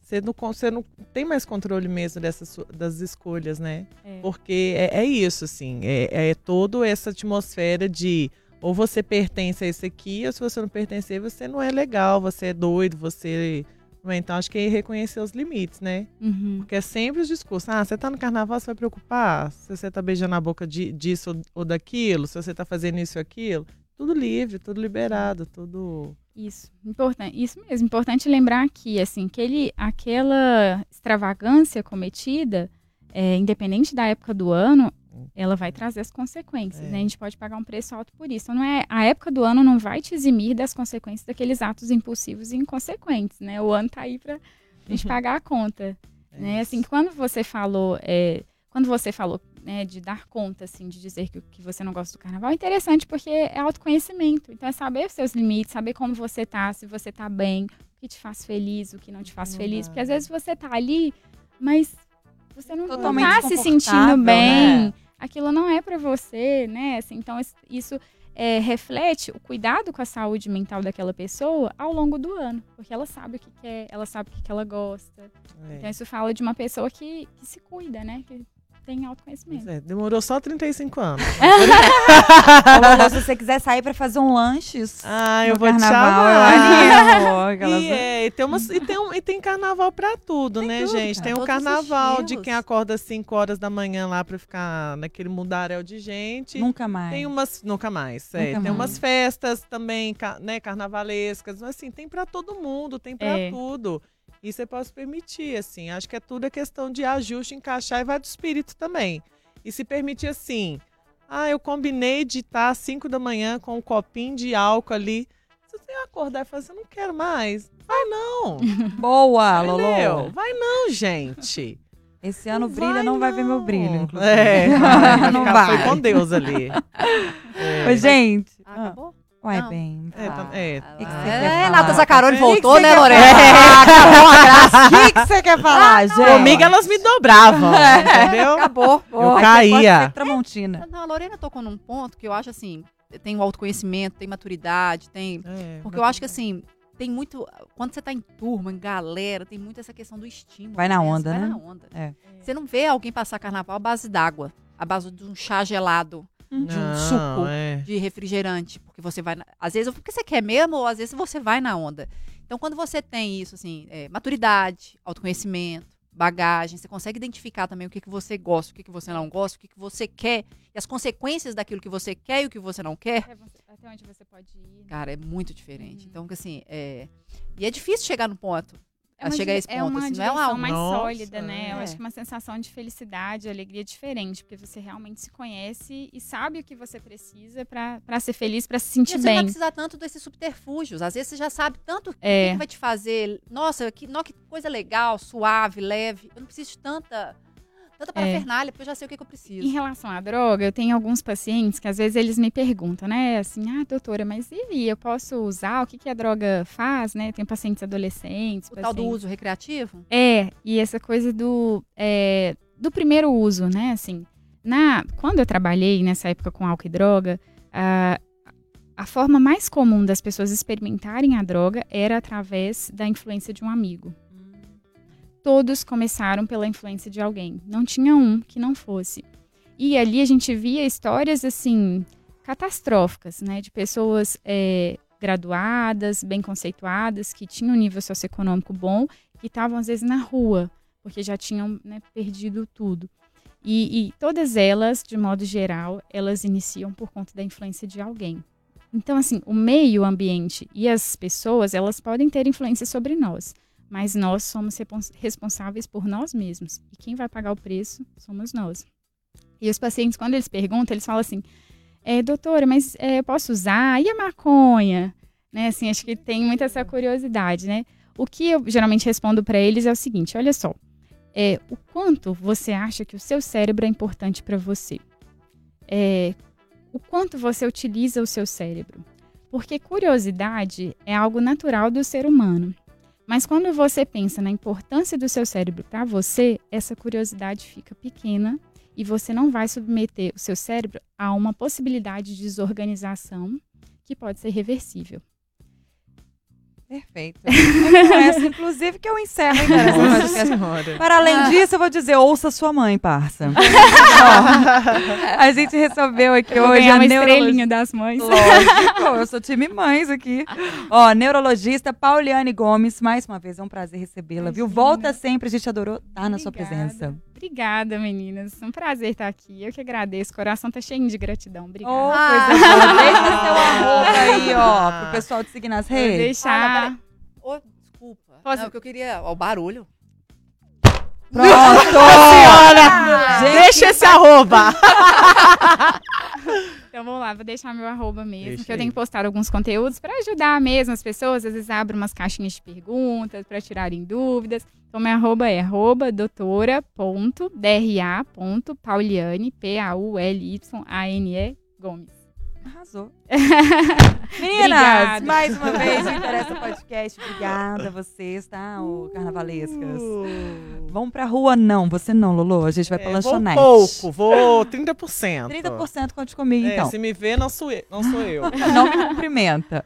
você não, você não tem mais controle mesmo dessas das escolhas, né? É. Porque é, é isso, assim, é, é toda essa atmosfera de ou você pertence a isso aqui, ou se você não pertencer, você não é legal, você é doido, você. não é? Então acho que é reconhecer os limites, né? Uhum. Porque é sempre os discursos. Ah, você tá no carnaval, você vai preocupar se você tá beijando a boca de, disso ou- daquilo, se você tá fazendo isso ou aquilo. Tudo livre, tudo liberado, tudo. Isso, importante, isso mesmo, importante lembrar aqui, assim, que ele, aquela extravagância cometida, é, independente da época do ano, ela vai trazer as consequências, É. né? A gente pode pagar um preço alto por isso. Então, não é, a época do ano não vai te eximir das consequências daqueles atos impulsivos e inconsequentes, né? O ano tá aí pra gente pagar a conta, é né? Assim, quando você falou, é, quando você falou, né, de dar conta, assim, de dizer que, que você não gosta do carnaval, é interessante porque é autoconhecimento. Então é saber os seus limites, saber como você tá, se você tá bem, o que te faz feliz, o que não te faz Não feliz. dá, Porque às né? vezes você tá ali, mas você não Totalmente tá se sentindo bem. né? Aquilo não é para você, né? Assim, então isso é, reflete o cuidado com a saúde mental daquela pessoa ao longo do ano, porque ela sabe o que quer, ela sabe o que, que ela gosta. Então É. isso fala de uma pessoa que, que se cuida, né? Que tem autoconhecimento. É, demorou só 35 anos. Se você quiser sair pra fazer um lanches ah, eu vou te carnaval, chamar. eu animo. Aquelas- E, é, e, tem umas, e, tem um- e tem carnaval pra tudo, Tem né, tudo, gente? cara. Tem o carnaval de quem acorda às 5 horas da manhã lá pra ficar naquele mundaréu de gente. Nunca mais. Tem umas. Nunca mais. é. Nunca tem mais. umas festas também, né, carnavalescas. Mas assim, tem pra todo mundo, tem pra É. tudo. E você pode permitir, assim. Acho que é tudo a questão de ajuste, encaixar e vai do espírito também. E se permitir assim. Ah, eu combinei de estar às 5 da manhã com um copinho de álcool ali. Se você acordar e falar assim, eu não quero mais. Vai não. Boa, Entendeu? Lolo. Vai não, gente. Esse ano Não brilha, vai, não vai ver meu brilho, inclusive. É, vai, não vai. Foi com Deus ali. É. Gente. Ah, Ah, acabou? Uai, Não. bem. É, tá- é. que que É, falar? Zacarone Que que voltou, né, quer Lorena? falar? Ah, acabou a graça. O que que você quer falar, gente? Comigo elas me dobravam, entendeu? Acabou. Eu Aqui é caía. Tramontina. Não, a Lorena tocou num ponto que eu acho assim, tem o autoconhecimento, tem maturidade, tem. É. Porque eu acho que assim, tem muito. Quando você tá em turma, em galera, tem muito essa questão do estímulo. Vai na né? Onda, vai né? na onda. É. Você não vê alguém passar carnaval à base d'água, à base de um chá gelado, de um Não, suco. é. de refrigerante, porque você vai, na- às vezes porque você quer mesmo, ou às vezes você vai na onda. Então, quando você tem isso, assim, é, maturidade, autoconhecimento, bagagem, você consegue identificar também o que, que você gosta, o que, que você não gosta, o que, que você quer, e as consequências daquilo que você quer e o que você não quer, Até, você- até onde você pode ir. né? cara, é muito diferente. Então, que assim, é... e é difícil chegar no ponto. É a uma, chegar a esse é ponto, uma assim, não é uma mais Nossa, sólida, né? Eu é. acho que uma sensação de felicidade, alegria diferente, porque você realmente se conhece e sabe o que você precisa pra pra ser feliz, pra se E sentir você não vai bem. precisar tanto desses subterfúgios. Às vezes você já sabe tanto o que, É. vai te fazer. Nossa, que, nó, que coisa legal, suave, leve. Eu não preciso de tanta, tanta parafernália, porque eu já sei o que, que eu preciso. Em relação à droga, eu tenho alguns pacientes que às vezes eles me perguntam, né? Assim, ah, doutora, mas e eu posso usar? O que, que a droga faz, né? Tem pacientes adolescentes. O tal do pacientes- uso recreativo? É, e essa coisa do, é, do primeiro uso, né? Assim, na, quando eu trabalhei nessa época com álcool e droga, a, a forma mais comum das pessoas experimentarem a droga era através da influência de um amigo. Todos começaram pela influência de alguém. Não tinha um que não fosse. E ali a gente via histórias assim catastróficas, né, de pessoas é, graduadas, bem conceituadas, que tinham um nível socioeconômico bom, que estavam às vezes na rua, porque já tinham né, perdido tudo. E, e todas elas, de modo geral, elas iniciam por conta da influência de alguém. Então, assim, o meio ambiente e as pessoas, elas podem ter influência sobre nós, mas nós somos responsáveis por nós mesmos. E quem vai pagar o preço somos nós. E os pacientes, quando eles perguntam, eles falam assim: é, doutora, mas é, eu posso usar? E a maconha? Né, assim, acho que tem muita essa curiosidade, né? O que eu geralmente respondo para eles é o seguinte: olha só, é, o quanto você acha que o seu cérebro é importante para você? É, o quanto você utiliza o seu cérebro? Porque curiosidade é algo natural do ser humano. Mas quando você pensa na importância do seu cérebro para você, essa curiosidade fica pequena e você não vai submeter o seu cérebro a uma possibilidade de desorganização que pode ser reversível. Perfeito. É com essa, inclusive, que eu encerro hein, cara, esse Nossa podcast. senhora. Para além disso, eu vou dizer, ouça sua mãe, parça. Ó, a gente recebeu aqui Eu hoje a uma neurologista. estrelinha das mães. Lógico, eu sou time mães aqui. Ó, neurologista Pauliane Gomes, mais uma vez é um prazer recebê-la, viu? Volta sempre, a gente adorou estar na sua presença. Obrigada, meninas. Um prazer estar aqui. Eu que agradeço. O coração tá cheio de gratidão. Obrigada. Ô, Ah. coisa boa. Deixa seu arroba aí, ó, pro pessoal te seguir nas Vou redes. deixar. Ô, desculpa. Posso- Não, que eu queria. Ó, o barulho. Pronto! Senhora, Gente, deixa esse arroba. Então vamos lá, vou deixar meu arroba mesmo, Deixa que eu aí. tenho que postar alguns conteúdos para ajudar mesmo as pessoas. Às vezes abro umas caixinhas de perguntas para tirarem dúvidas. Então meu arroba é arroba doutora.dra.pauliane, P-A-U-L-Y-A-N-E Gomes. Arrasou. Meninas, mais uma vez, o Interessa Podcast. Obrigada a vocês, tá, ô carnavalescas. Uh. Vão pra rua? Não, você não, Lulu. A gente vai pra É, vou lanchonete. pouco, vou 30%. 30% conte comigo, É, então. se me vê, não sou eu. Não sou eu. Não me cumprimenta.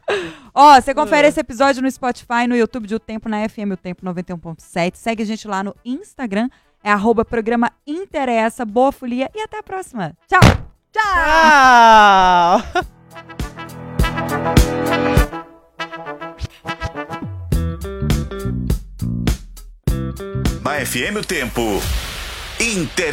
Ó, você confere esse episódio no Spotify, no YouTube de O Tempo, na FM O Tempo 91.7. Segue a gente lá no Instagram. É arroba programa Interessa. Boa folia e até a próxima. Tchau! Tchau! Na FM o tempo. Interessa.